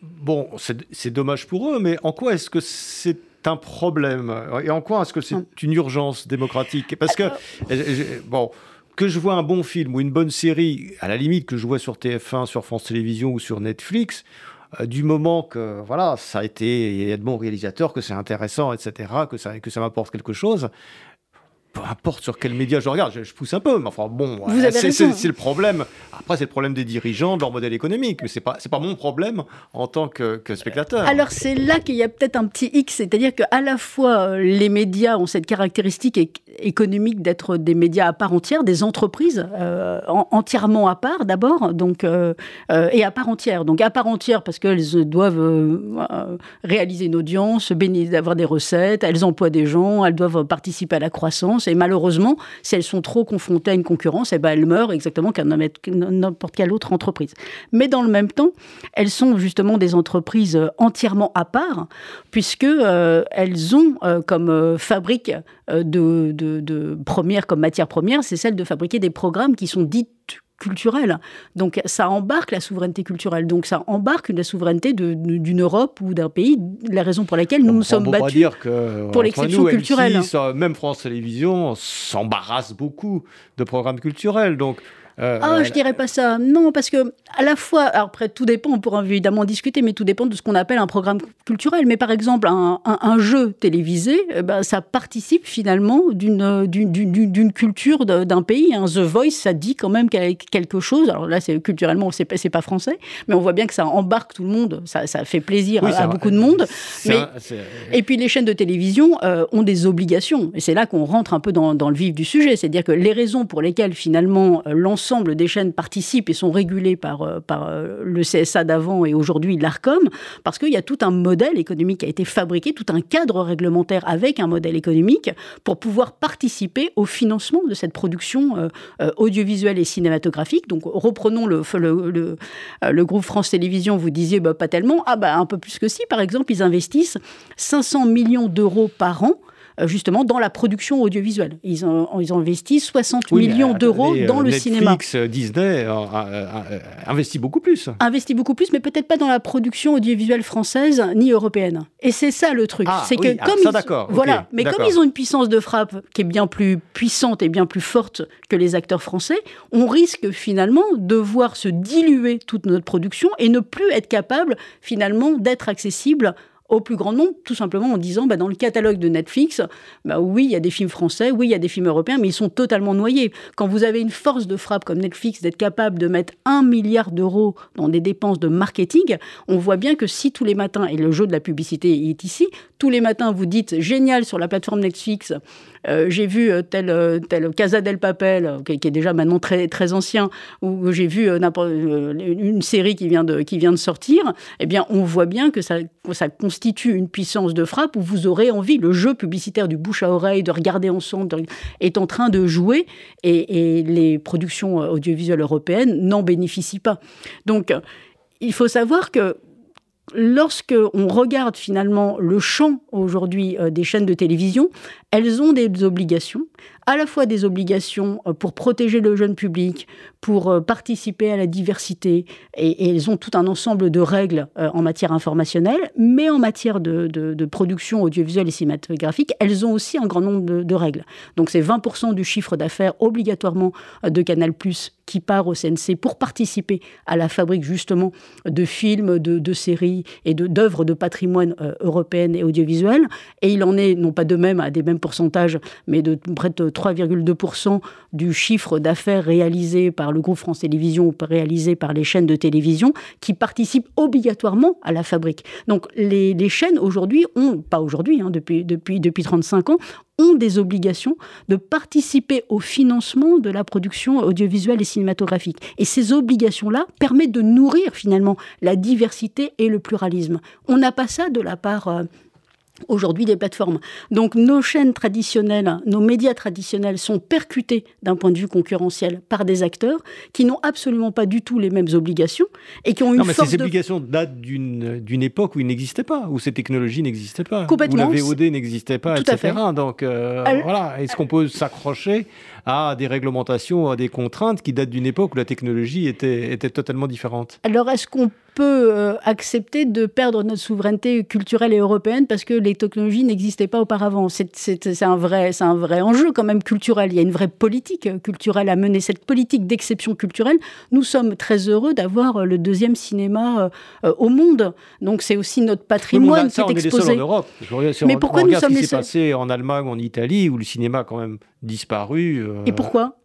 bon, c'est dommage pour eux, mais en quoi est-ce que c'est un problème? Et en quoi est-ce que c'est une urgence démocratique? Parce que, euh, bon, que je vois un bon film ou une bonne série, à la limite que je vois sur TF1, sur France Télévisions ou sur Netflix, euh, du moment que voilà, ça a été, il y a de bons réalisateurs, que c'est intéressant, etc., que ça, que ça m'apporte quelque chose, peu importe sur quel média je regarde, je, pousse un peu, mais enfin bon, c'est le problème. Après, c'est le problème des dirigeants, de leur modèle économique, mais c'est pas c'est pas mon problème en tant que, spectateur. Alors c'est là qu'il y a peut-être un petit X, c'est-à-dire qu'à la fois euh, les médias ont cette caractéristique économique d'être des médias à part entière, des entreprises entièrement à part d'abord, donc et à part entière. Donc à part entière parce qu'elles doivent réaliser une audience, avoir des recettes, elles emploient des gens, elles doivent participer à la croissance. Et malheureusement, si elles sont trop confrontées à une concurrence, eh ben elles meurent exactement comme n'importe quelle autre entreprise. Mais dans le même temps, elles sont justement des entreprises entièrement à part, puisque euh, elles ont euh, comme euh, fabrique de, première, comme matière première, c'est celle de fabriquer des programmes qui sont dites culturels. Donc ça embarque la souveraineté culturelle, donc ça embarque la souveraineté d'une Europe ou d'un pays, la raison pour laquelle nous nous sommes battus dire que, pour l'exception culturelle. même France Télévisions s'embarrasse beaucoup de programmes culturels. Donc euh, ah, je dirais pas ça. Non, parce que à la fois, alors après tout dépend, on pourra évidemment discuter, mais tout dépend de ce qu'on appelle un programme culturel. Mais par exemple, un, jeu télévisé, eh ben, ça participe finalement d'une d'une culture d'un pays. Un The Voice, ça dit quand même quelque chose. Alors là, c'est culturellement, c'est pas, pas français, mais on voit bien que ça embarque tout le monde. Ça, ça fait plaisir à, beaucoup de monde. Mais, et puis les chaînes de télévision euh, ont des obligations, et c'est là qu'on rentre un peu dans, dans, le vif du sujet, c'est-à-dire que les raisons pour lesquelles finalement euh, l'ensemble l'ensemble des chaînes participent et sont régulées par, euh, euh, le CSA d'avant et aujourd'hui l'ARCOM, parce qu'il y a tout un modèle économique qui a été fabriqué, tout un cadre réglementaire avec un modèle économique pour pouvoir participer au financement de cette production euh, audiovisuelle et cinématographique. Donc reprenons le, groupe France Télévisions, vous disiez bah, pas tellement, ah bah un peu plus que si, par exemple, ils investissent 500 millions d'euros par an justement dans la production audiovisuelle. Ils ont, ils ont investi 60 millions d'euros dans le cinéma. Netflix, euh, Disney investi beaucoup plus. Investi beaucoup plus, mais peut-être pas dans la production audiovisuelle française ni européenne. Et c'est ça le truc. Ah, c'est que ah, comme ils, voilà, mais comme ils ont une puissance de frappe qui est bien plus puissante et bien plus forte que les acteurs français, on risque finalement de voir se diluer toute notre production et ne plus être capable finalement d'être accessible au plus grand nombre, tout simplement en disant, bah, dans le catalogue de Netflix, bah, oui, il y a des films français, oui, il y a des films européens, mais ils sont totalement noyés. Quand vous avez une force de frappe comme Netflix d'être capable de mettre un milliard d'euros dans des dépenses de marketing, on voit bien que si tous les matins, et le jeu de la publicité est ici, tous les matins vous dites, génial sur la plateforme Netflix, euh, j'ai vu euh, tel, euh, tel Casa del Papel, qui, est déjà maintenant très, très ancien, ou j'ai vu une série qui vient de, qui vient de sortir, eh bien, on voit bien que ça, ça constitue une puissance de frappe où vous aurez envie, le jeu publicitaire du bouche à oreille, de regarder ensemble, est en train de jouer, et, et les productions audiovisuelles européennes n'en bénéficient pas. Donc, il faut savoir que lorsque on regarde finalement le champ aujourd'hui des chaînes de télévision, elles ont des obligations, à la fois des obligations euh, pour protéger le jeune public, pour euh, participer à la diversité, et, elles ont tout un ensemble de règles euh, en matière informationnelle, mais en matière de, production audiovisuelle et cinématographique, elles ont aussi un grand nombre de, règles. Donc c'est 20% du chiffre d'affaires obligatoirement de Canal ⁇ part au CNC pour participer à la fabrique justement de films, de, séries et d'œuvres de, patrimoine européennes et audiovisuelles. Et il en est non pas de même à des mêmes pourcentage, mais de près de 3,2% du chiffre d'affaires réalisé par le groupe France Télévisions ou réalisé par les chaînes de télévision qui participent obligatoirement à la fabrique. Donc les, chaînes aujourd'hui ont, pas aujourd'hui, hein, depuis, depuis, depuis 35 ans, ont des obligations de participer au financement de la production audiovisuelle et cinématographique. Et ces obligations-là permettent de nourrir finalement la diversité et le pluralisme. On n'a pas ça de la part euh, aujourd'hui des plateformes. Donc nos chaînes traditionnelles, nos médias traditionnels sont percutés d'un point de vue concurrentiel par des acteurs qui n'ont absolument pas du tout les mêmes obligations et qui ont une non, mais ces obligations datent d'une époque où il n'existait pas, où ces technologies n'existaient pas, Complètement. où la VOD n'existait pas, tout etc. Donc euh, voilà, est-ce qu'on peut s'accrocher à des réglementations, à des contraintes qui datent d'une époque où la technologie était, était totalement différente? Alors est-ce qu'on peut euh, accepter de perdre notre souveraineté culturelle et européenne parce que les technologies n'existaient pas auparavant. C'est un, vrai, un vrai enjeu quand même culturel. Il y a une vraie politique culturelle à mener. Cette politique d'exception culturelle, nous sommes très heureux d'avoir le deuxième cinéma euh, au monde. Donc c'est aussi notre patrimoine qui est exposé. en Europe. Mais pourquoi nous sommes ce qui s'est passé en Allemagne, en Italie, où le cinéma a quand même disparu. Euh, et pourquoi?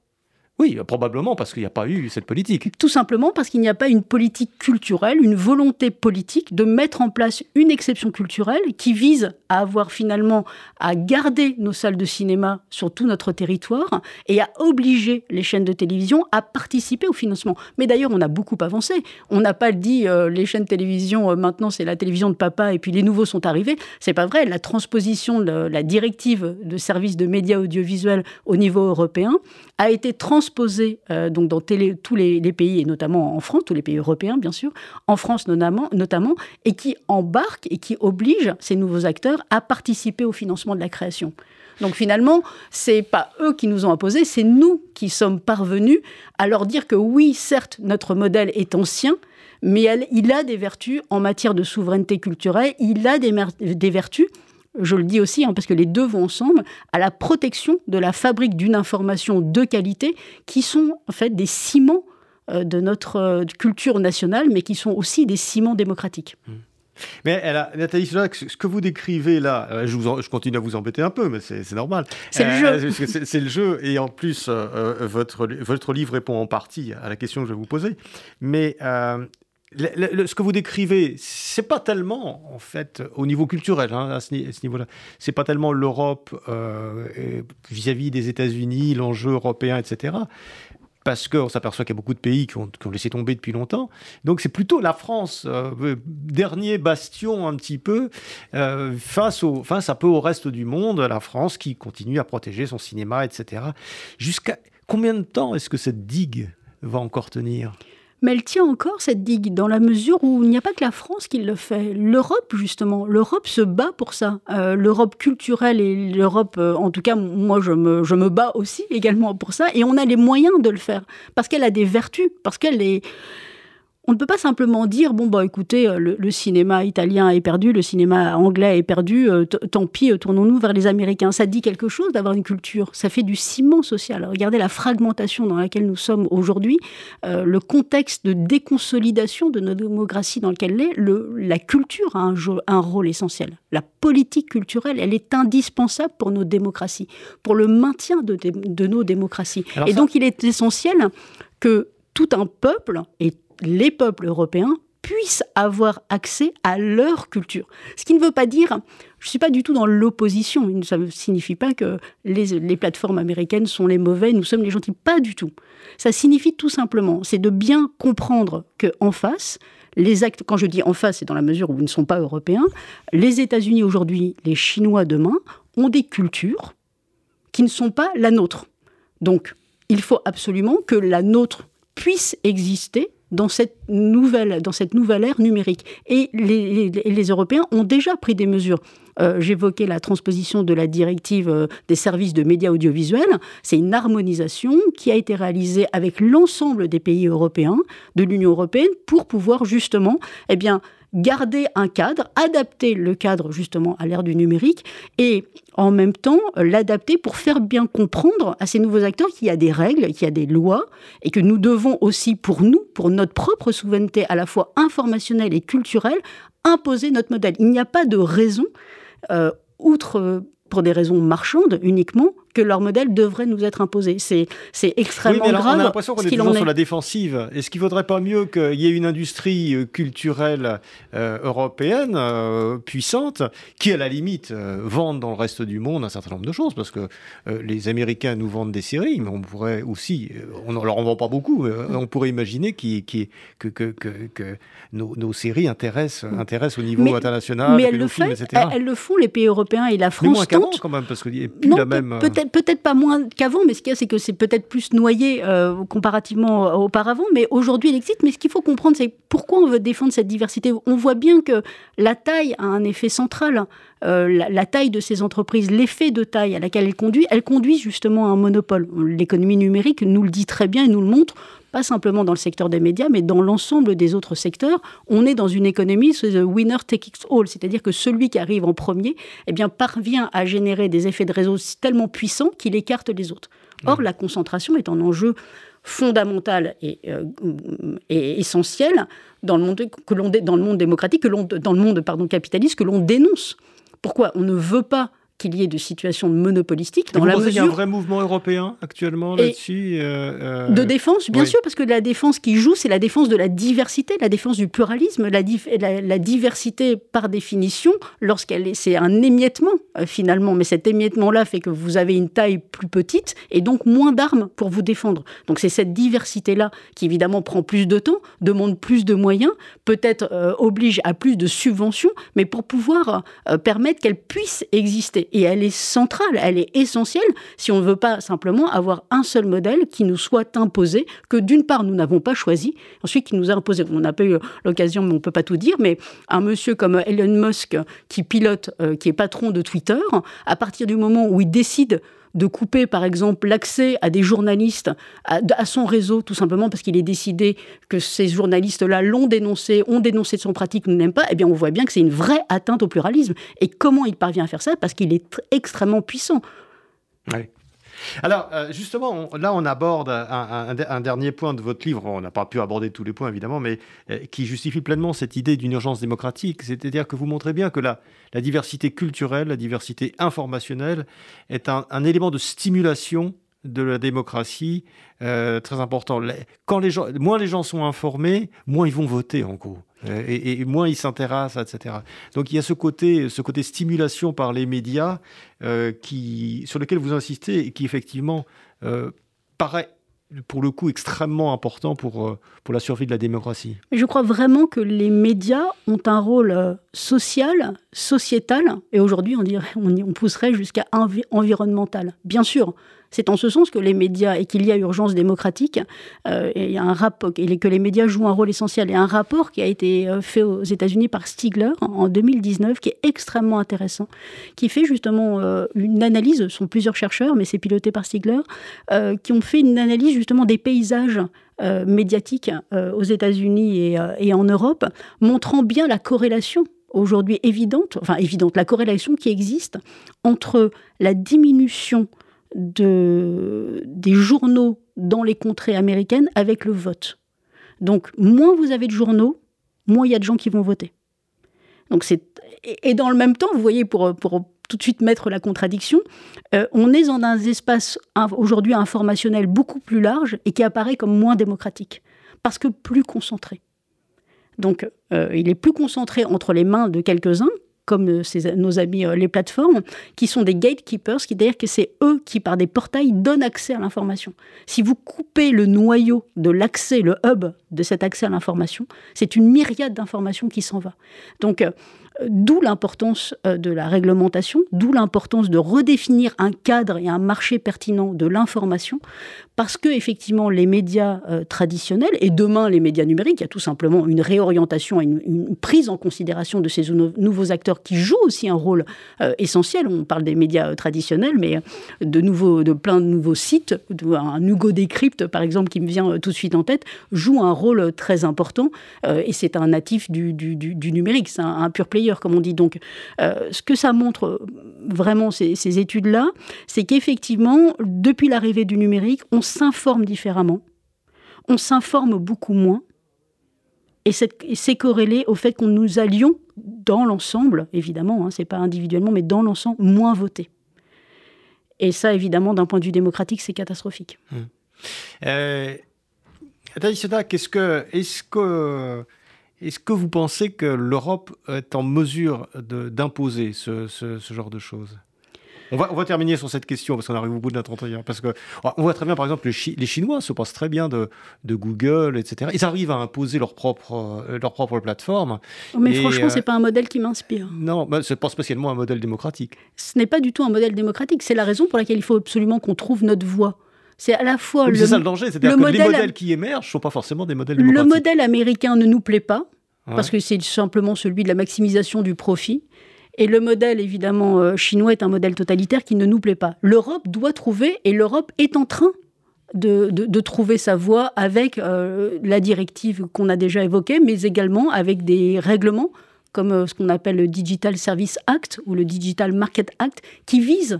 Oui, probablement parce qu'il n'y a pas eu cette politique. Tout simplement parce qu'il n'y a pas une politique culturelle, une volonté politique de mettre en place une exception culturelle qui vise à avoir finalement à garder nos salles de cinéma sur tout notre territoire et à obliger les chaînes de télévision à participer au financement. Mais d'ailleurs, on a beaucoup avancé. On n'a pas dit euh, les chaînes de télévision, euh, maintenant c'est la télévision de papa et puis les nouveaux sont arrivés. C'est pas vrai. La transposition de la directive de services de médias audiovisuels au niveau européen a été transposée euh, donc dans tous les, pays, et notamment en France, tous les pays européens bien sûr, en France notamment, notamment, et qui embarque et qui oblige ces nouveaux acteurs à participer au financement de la création. Donc finalement, c'est pas eux qui nous ont imposé, c'est nous qui sommes parvenus à leur dire que oui, certes, notre modèle est ancien, mais il a des vertus en matière de souveraineté culturelle, il a des vertus je le dis aussi, hein, parce que les deux vont ensemble, à la protection de la fabrique d'une information de qualité, qui sont en fait des ciments euh, de notre euh, culture nationale, mais qui sont aussi des ciments démocratiques. Mmh. Mais elle a, Nathalie ce que vous décrivez là, euh, je, vous je, continue à vous embêter un peu, mais c'est normal. C'est le jeu. C'est le jeu, et en plus, votre, votre livre répond en partie à la question que je vais vous poser. Mais ce que vous décrivez, c'est pas tellement, en fait, au niveau culturel, hein, à ce, niveau-là, c'est pas tellement l'Europe euh, vis-à-vis des États-Unis, l'enjeu européen, etc. Parce qu'on s'aperçoit qu'il y a beaucoup de pays qui ont, laissé tomber depuis longtemps. Donc c'est plutôt la France, euh, dernier bastion un petit peu, euh, face, au, face un peu au reste du monde, la France qui continue à protéger son cinéma, etc. Jusqu'à combien de temps est-ce que cette digue va encore tenir? Mais elle tient encore cette digue dans la mesure où il n'y a pas que la France qui le fait. L'Europe, justement, l'Europe se bat pour ça. Euh, L'Europe culturelle et l'Europe, euh, en tout cas, moi, je me, je me bats aussi également pour ça. Et on a les moyens de le faire parce qu'elle a des vertus, parce qu'elle est on ne peut pas simplement dire bon bah écoutez euh, le, cinéma italien est perdu, le cinéma anglais est perdu, euh, tant pis, euh, tournons-nous vers les Américains. Ça dit quelque chose d'avoir une culture, ça fait du ciment social. Regardez la fragmentation dans laquelle nous sommes aujourd'hui, le contexte de déconsolidation de notre démocratie dans lequel est, le, la culture a un, un rôle essentiel. La politique culturelle, elle est indispensable pour nos démocraties, pour le maintien de, de nos démocraties. Et donc il est essentiel que tout un peuple et les peuples européens puissent avoir accès à leur culture. Ce qui ne veut pas dire, je ne suis pas du tout dans l'opposition, ça ne signifie pas que les, plateformes américaines sont les mauvais, nous sommes les gentils, pas du tout. Ça signifie tout simplement, c'est de bien comprendre qu'en face, les actes, quand je dis en face, c'est dans la mesure où ils ne sont pas européens, les États-Unis aujourd'hui, les Chinois demain, ont des cultures qui ne sont pas la nôtre. Donc, il faut absolument que la nôtre puisse exister dans cette nouvelle, dans cette nouvelle ère numérique. Et les, Européens ont déjà pris des mesures. Euh, j'évoquais la transposition de la directive euh, des services de médias audiovisuels. C'est une harmonisation qui a été réalisée avec l'ensemble des pays européens, de l'Union européenne, pour pouvoir justement, eh bien, garder un cadre, adapter le cadre justement à l'ère du numérique et en même temps l'adapter pour faire bien comprendre à ces nouveaux acteurs qu'il y a des règles, qu'il y a des lois et que nous devons aussi pour nous, pour notre propre souveraineté à la fois informationnelle et culturelle, imposer notre modèle. Il n'y a pas de raison, euh, outre pour des raisons marchandes uniquement, que leur modèle devrait nous être imposé. C'est, c'est extrêmement oui, mais grave. On a l'impression qu'on est toujours sur la défensive. Est-ce qu'il ne vaudrait pas mieux qu'il y ait une industrie euh, culturelle euh, européenne euh, puissante qui, à la limite, vende dans le reste du monde un certain nombre de choses? Parce que les Américains nous vendent des séries, mais on pourrait aussi, on ne leur en vend pas beaucoup, on pourrait imaginer que, que, que, nos, nos, séries intéressent, intéressent au niveau international, mais elles le, fait, elles, le font, les pays européens et la France. Mais moins qu'avant, quand même, parce qu'il n'y a plus la même peut-être pas moins qu'avant, mais ce qu'il y a, c'est que c'est peut-être plus noyé euh, comparativement auparavant. Mais aujourd'hui, il existe. Mais ce qu'il faut comprendre, c'est pourquoi on veut défendre cette diversité. On voit bien que la taille a un effet central. Euh, la, taille de ces entreprises, l'effet de taille à laquelle elle conduit, elle conduit justement à un monopole. L'économie numérique nous le dit très bien et nous le montre pas simplement dans le secteur des médias, mais dans l'ensemble des autres secteurs. On est dans une économie, the winner takes all, c'est-à-dire que celui qui arrive en premier eh bien, parvient à générer des effets de réseau tellement puissants qu'il écarte les autres. Or, la concentration est un enjeu fondamental et, euh, et essentiel dans le monde, que l'on, dans le monde démocratique, que l'on, dans le monde pardon, capitaliste, que l'on dénonce. Pourquoi On ne veut pas qu'il y ait de situations monopolistiques. Dans vous la pensez qu'il y a un vrai mouvement européen actuellement là-dessus euh, De défense, bien sûr, parce que la défense qui joue, c'est la défense de la diversité, la défense du pluralisme, la, la, diversité par définition, lorsqu'elle est, c'est un émiettement finalement, mais cet émiettement-là fait que vous avez une taille plus petite et donc moins d'armes pour vous défendre. Donc c'est cette diversité-là qui évidemment prend plus de temps, demande plus de moyens, peut-être oblige à plus de subventions, mais pour pouvoir permettre qu'elle puisse exister. Et elle est centrale, elle est essentielle si on ne veut pas simplement avoir un seul modèle qui nous soit imposé, que d'une part nous n'avons pas choisi, ensuite qui nous a imposé. On n'a pas eu l'occasion, mais on ne peut pas tout dire, mais un monsieur comme Elon Musk qui pilote, euh, qui est patron de Twitter, à partir du moment où il décide de couper, par exemple, l'accès à des journalistes à, son réseau, tout simplement parce qu'il est décidé que ces journalistes-là l'ont dénoncé, ont dénoncé de son pratique, ne l'aiment pas, eh bien, on voit bien que c'est une vraie atteinte au pluralisme. Et comment il parvient à faire ça? Parce qu'il est extrêmement puissant. Alors, euh, justement, là, on aborde un, dernier point de votre livre. On n'a pas pu aborder tous les points, évidemment, mais euh, qui justifie pleinement cette idée d'une urgence démocratique. C'est-à-dire que vous montrez bien que la, la, diversité culturelle, la diversité informationnelle est un, élément de stimulation de la démocratie euh, très important. Quand les gens, moins les gens sont informés, moins ils vont voter, en gros. Euh, et, moins ils s'intéressent, etc. Donc il y a ce côté, ce côté stimulation par les médias euh, qui, sur lequel vous insistez et qui effectivement paraît pour le coup extrêmement important pour, pour la survie de la démocratie. Je crois vraiment que les médias ont un rôle social, sociétal, et aujourd'hui on, dirait, on, on pousserait jusqu'à environnemental. Bien sûr, c'est en ce sens que les médias et qu'il y a urgence démocratique. Euh, et un rapport et que les médias jouent un rôle essentiel. A un rapport qui a été euh, fait aux États-Unis par Stigler en 2019 qui est extrêmement intéressant, qui fait justement euh, une analyse. Ce sont plusieurs chercheurs, mais c'est piloté par Stigler, qui ont fait une analyse justement des paysages. médiatiques aux États-Unis et, et en Europe, montrant bien la corrélation aujourd'hui évidente, enfin évidente, la corrélation qui existe entre la diminution de, des journaux dans les contrées américaines avec le vote. Donc, moins vous avez de journaux, moins il y a de gens qui vont voter. Donc et dans le même temps, vous voyez, pour, pour tout de suite mettre la contradiction, euh, on est dans un espace aujourd'hui informationnel beaucoup plus large et qui apparaît comme moins démocratique, parce que plus concentré. Donc, euh, il est plus concentré entre les mains de quelques-uns, comme euh, nos amis euh, les plateformes, qui sont des gatekeepers, qui dire que c'est eux qui, par des portails, donnent accès à l'information. Si vous coupez le noyau de l'accès, le hub de cet accès à l'information, c'est une myriade d'informations qui s'en va. Donc, euh, D'où l'importance euh, de la réglementation, d'où l'importance de redéfinir un cadre et un marché pertinent de l'information, parce que effectivement les médias euh, traditionnels et demain les médias numériques, il y a tout simplement une réorientation, une, une prise en considération de ces nouveaux acteurs qui jouent aussi un rôle essentiel. On parle des médias traditionnels, mais de nouveaux, de plein de nouveaux sites, un Hugo Décrypte par exemple qui me vient tout de suite en tête, joue un rôle très important et c'est un natif du, numérique, c'est un, un pur player comme on dit. Donc, euh, ce que ça montre euh, vraiment, ces, études-là, c'est qu'effectivement, depuis l'arrivée du numérique, on s'informe différemment, on s'informe beaucoup moins, et c'est corrélé au fait qu'on nous allions, dans l'ensemble, évidemment, hein, c'est pas individuellement, mais dans l'ensemble, moins voter. Et ça, évidemment, d'un point de vue démocratique, c'est catastrophique. Euh, que, est-ce que est-ce que vous pensez que l'Europe est en mesure d'imposer ce, genre de choses? On va, on va, terminer sur cette question parce qu'on arrive au bout de notre entretien. Parce que on voit très bien, par exemple, les, Chinois se passent très bien de, Google, etc. Ils arrivent à imposer leur propre, euh, leur propre plateforme. Mais franchement, ce c'est pas un modèle qui m'inspire. Non, bah, ce n'est pas spécialement un modèle démocratique. Ce n'est pas du tout un modèle démocratique. C'est la raison pour laquelle il faut absolument qu'on trouve notre voie. C'est à la fois le. C'est ça le danger, c'est-à-dire que les modèles qui émergent ne sont pas forcément des modèles démocratiques. Le modèle américain ne nous plaît pas parce que c'est simplement celui de la maximisation du profit. Et le modèle, évidemment, euh, chinois est un modèle totalitaire qui ne nous plaît pas. L'Europe doit trouver, et l'Europe est en train de, de, trouver sa voie avec euh, la directive qu'on a déjà évoquée, mais également avec des règlements comme euh, ce qu'on appelle le Digital Service Act ou le Digital Market Act, qui visent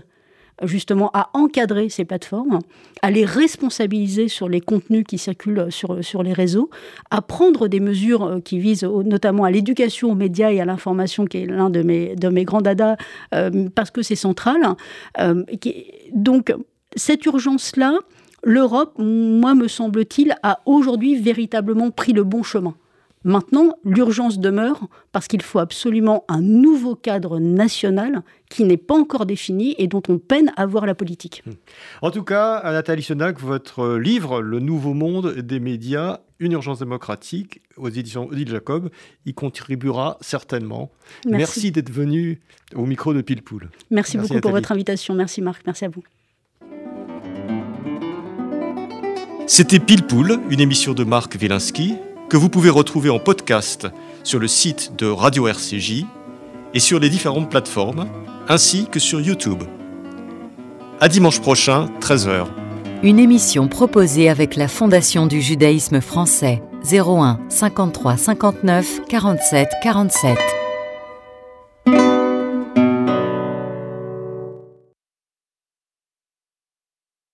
justement à encadrer ces plateformes, à les responsabiliser sur les contenus qui circulent sur, sur les réseaux, à prendre des mesures euh, qui visent notamment à l'éducation aux médias et à l'information, qui est l'un de mes, de mes grands dadas, euh, parce que c'est central. Euh, donc, cette urgence-là, l'Europe, moi, me semble-t-il, a aujourd'hui véritablement pris le bon chemin. Maintenant, l'urgence demeure parce qu'il faut absolument un nouveau cadre national qui n'est pas encore défini et dont on peine à voir la politique. Hmm. En tout cas, Nathalie Senac, votre livre Le nouveau monde des médias, une urgence démocratique aux éditions Odile Jacob, y contribuera certainement. Merci, d'être venu au micro de Pilpoul. Merci, Merci beaucoup pour votre invitation. Merci Marc, merci à vous. C'était Pilpoul, une émission de Marc Wielinski que vous pouvez retrouver en podcast sur le site de Radio RCJ et sur les différentes plateformes, ainsi que sur YouTube. À dimanche prochain, 13h. Une émission proposée avec la Fondation du judaïsme français 01 53 59 47 47.